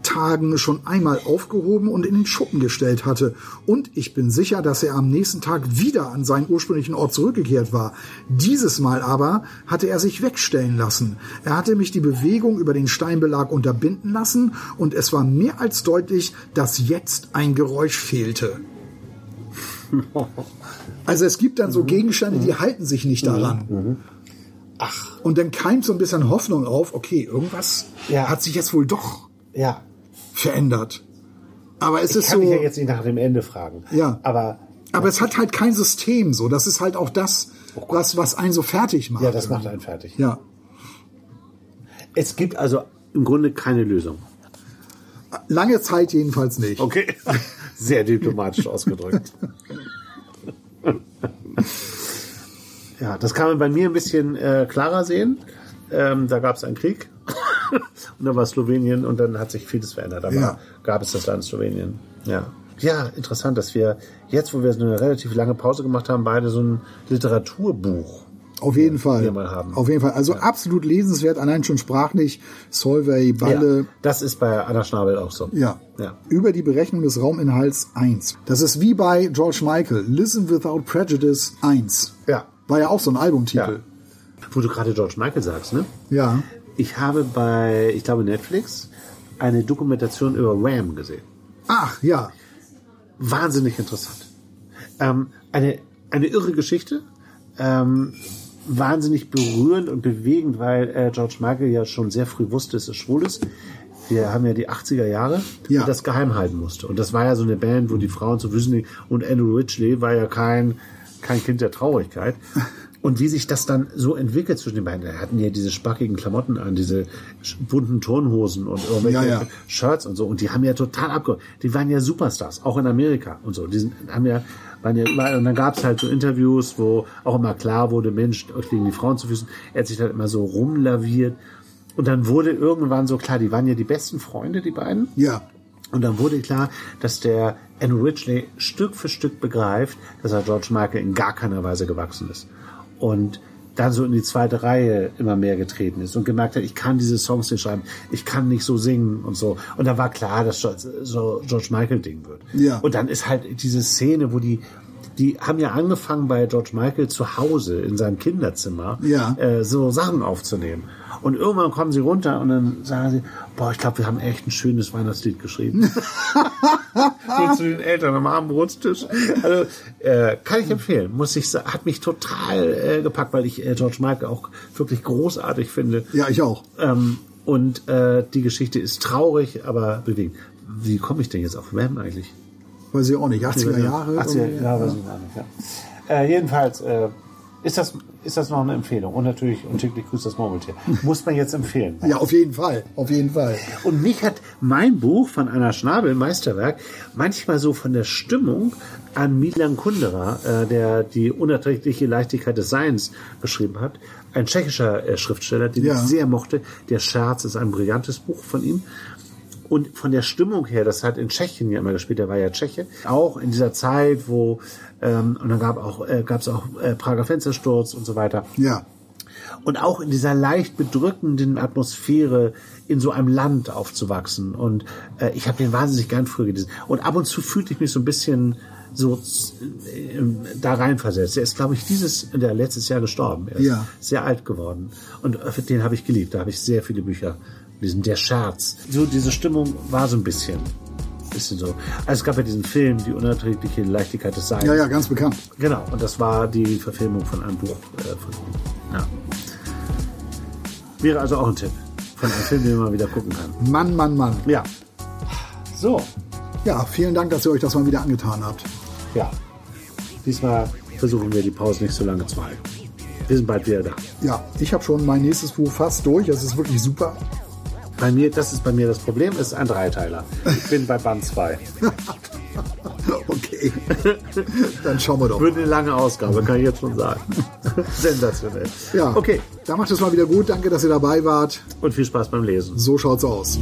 Untersuchungstagen schon einmal aufgehoben und in den Schuppen gestellt hatte. Und ich bin sicher, dass er am nächsten Tag wieder an seinen ursprünglichen Ort zurückgekehrt war. Dieses Mal aber hatte er sich wegstellen lassen. Er hatte mich die Bewegung über den Steinbelag unterbinden lassen und es war mehr als deutlich, dass jetzt ein Geräusch fehlte. Also es gibt dann so Gegenstände, die halten sich nicht daran. Ach, Und dann keimt so ein bisschen Hoffnung auf, okay, irgendwas Ja. hat sich jetzt wohl doch ja. Verändert. Aber es Ich ist kann so, mich ja jetzt nicht nach dem Ende fragen. Ja. Aber aber es hat halt kein System so. Das ist halt auch das, was, was einen so fertig macht. ja, das macht einen fertig. Ja. Es gibt also im Grunde keine Lösung. Lange Zeit jedenfalls nicht. Okay. Sehr diplomatisch ausgedrückt. ja, das kann man bei mir ein bisschen äh, klarer sehen. Ähm, da gab es einen Krieg und dann war Slowenien und dann hat sich vieles verändert. Aber Ja. gab es das Land Slowenien. Ja. Ja, interessant, dass wir jetzt, wo wir so eine relativ lange Pause gemacht haben, beide so ein Literaturbuch. Auf jeden Fall. mal haben. Auf jeden Fall. Also absolut lesenswert, allein schon sprachlich. Solvay, Balle. Ja, das ist bei Anna Schnabel auch so. Ja. Ja. Über die Berechnung des Rauminhalts 1. Das ist wie bei George Michael. Listen Without Prejudice 1. Ja. War ja auch so ein Albumtitel. Wo du gerade George Michael sagst, ne? Ja. Ich habe bei, ich glaube, Netflix eine Dokumentation über Wham gesehen. Ach, ja. Wahnsinnig interessant. Ähm, eine, eine irre Geschichte. Ähm, wahnsinnig berührend und bewegend, weil äh, George Michael ja schon sehr früh wusste, dass er schwul ist. Wir haben ja die 80er Jahre Ja. das geheim halten musste. Und das war ja so eine Band, wo die Frauen zu wissen und Andrew Ridgely war ja kein, kein Kind der Traurigkeit. Und wie sich das dann so entwickelt zwischen den beiden. Da hatten ja diese spackigen Klamotten an, diese bunten Turnhosen und irgendwelche Ja, ja. Shirts und so. Und die haben ja total abgeholt. Die waren ja Superstars, auch in Amerika und so. Die sind, haben ja, waren ja überall. Und dann gab es halt so Interviews, wo auch immer klar wurde, Mensch, euch liegen die Frauen zu Füßen. Er hat sich dann immer so rumlaviert. Und dann wurde irgendwann so klar, die waren ja die besten Freunde, die beiden. Ja. Und dann wurde klar, dass der Andrew Ridgely Stück für Stück begreift, dass er George Michael in gar keiner Weise gewachsen ist. Und dann so in die zweite Reihe immer mehr getreten ist und gemerkt hat, ich kann diese Songs nicht schreiben, ich kann nicht so singen und so. Und dann war klar, dass das so George Michael Ding wird. Ja. Und dann ist halt diese Szene, wo die die haben ja angefangen bei George Michael zu Hause in seinem Kinderzimmer Ja. äh, so Sachen aufzunehmen. Und irgendwann kommen sie runter und dann sagen sie, boah, ich glaube, wir haben echt ein schönes Weihnachtslied geschrieben. so zu den Eltern am Abendbrotstisch. Also, äh, kann ich empfehlen. Muss ich sagen, hat mich total äh, gepackt, weil ich äh, George Michael auch wirklich großartig finde. Ja, ich auch. Ähm, und äh, die Geschichte ist traurig, aber bewegend. wie komme ich denn jetzt auf Wham eigentlich? Weiß ich auch nicht. 80er Jahre. 80er irgendwie. Jahre, weiß ich gar nicht, ja. Äh, jedenfalls äh, ist, das, ist das noch eine Empfehlung. Und natürlich, und täglich grüßt das Murmeltier. Muss man jetzt empfehlen. Ja, auf jeden Fall. Auf jeden Fall. Und mich hat mein Buch von Anna Schnabel, Meisterwerk, manchmal so von der Stimmung an Milan Kundera, äh, der die unerträgliche Leichtigkeit des Seins beschrieben hat. Ein tschechischer äh, Schriftsteller, den Ja. ich sehr mochte. Der Scherz ist ein brillantes Buch von ihm. Und von der Stimmung her, das hat in Tschechien ja immer gespielt, der war ja Tscheche, auch in dieser Zeit, wo, ähm, und dann gab auch, äh, gab es auch äh, Prager Fenstersturz und so weiter. Ja. Und auch in dieser leicht bedrückenden Atmosphäre in so einem Land aufzuwachsen. Und äh, ich habe den wahnsinnig gern früher gelesen. Und ab und zu fühlte ich mich so ein bisschen so äh, da reinversetzt. Er ist, glaube ich, dieses, der letztes Jahr gestorben. Er ist Ja. sehr alt geworden. Und äh, den habe ich geliebt. Da habe ich sehr viele Bücher gelesen. Der Scherz. So diese Stimmung war so ein bisschen. Bisschen so. Also es gab ja diesen Film, die unerträgliche Leichtigkeit des Seins. Ja, ja, ganz bekannt. Genau, und das war die Verfilmung von einem Buch äh, von ihm. Ja. Wäre also auch ein Tipp von einem Film, den man wieder gucken kann. Mann, Mann, Mann. Ja. So, Ja, vielen Dank, dass ihr euch das mal wieder angetan habt. ja. Diesmal versuchen wir die Pause nicht so lange zu halten. Wir sind bald wieder da. Ja, ich habe schon mein nächstes Buch fast durch. Es ist wirklich super. Bei mir, das ist bei mir das Problem, ist ein Dreiteiler. Ich bin bei Band 2. Okay. Dann schauen wir doch. Wird eine lange Ausgabe, kann ich jetzt schon sagen. Sensationell. Ja. Okay, Da macht es mal wieder gut. Danke, dass ihr dabei wart. und viel Spaß beim Lesen. So schaut's aus.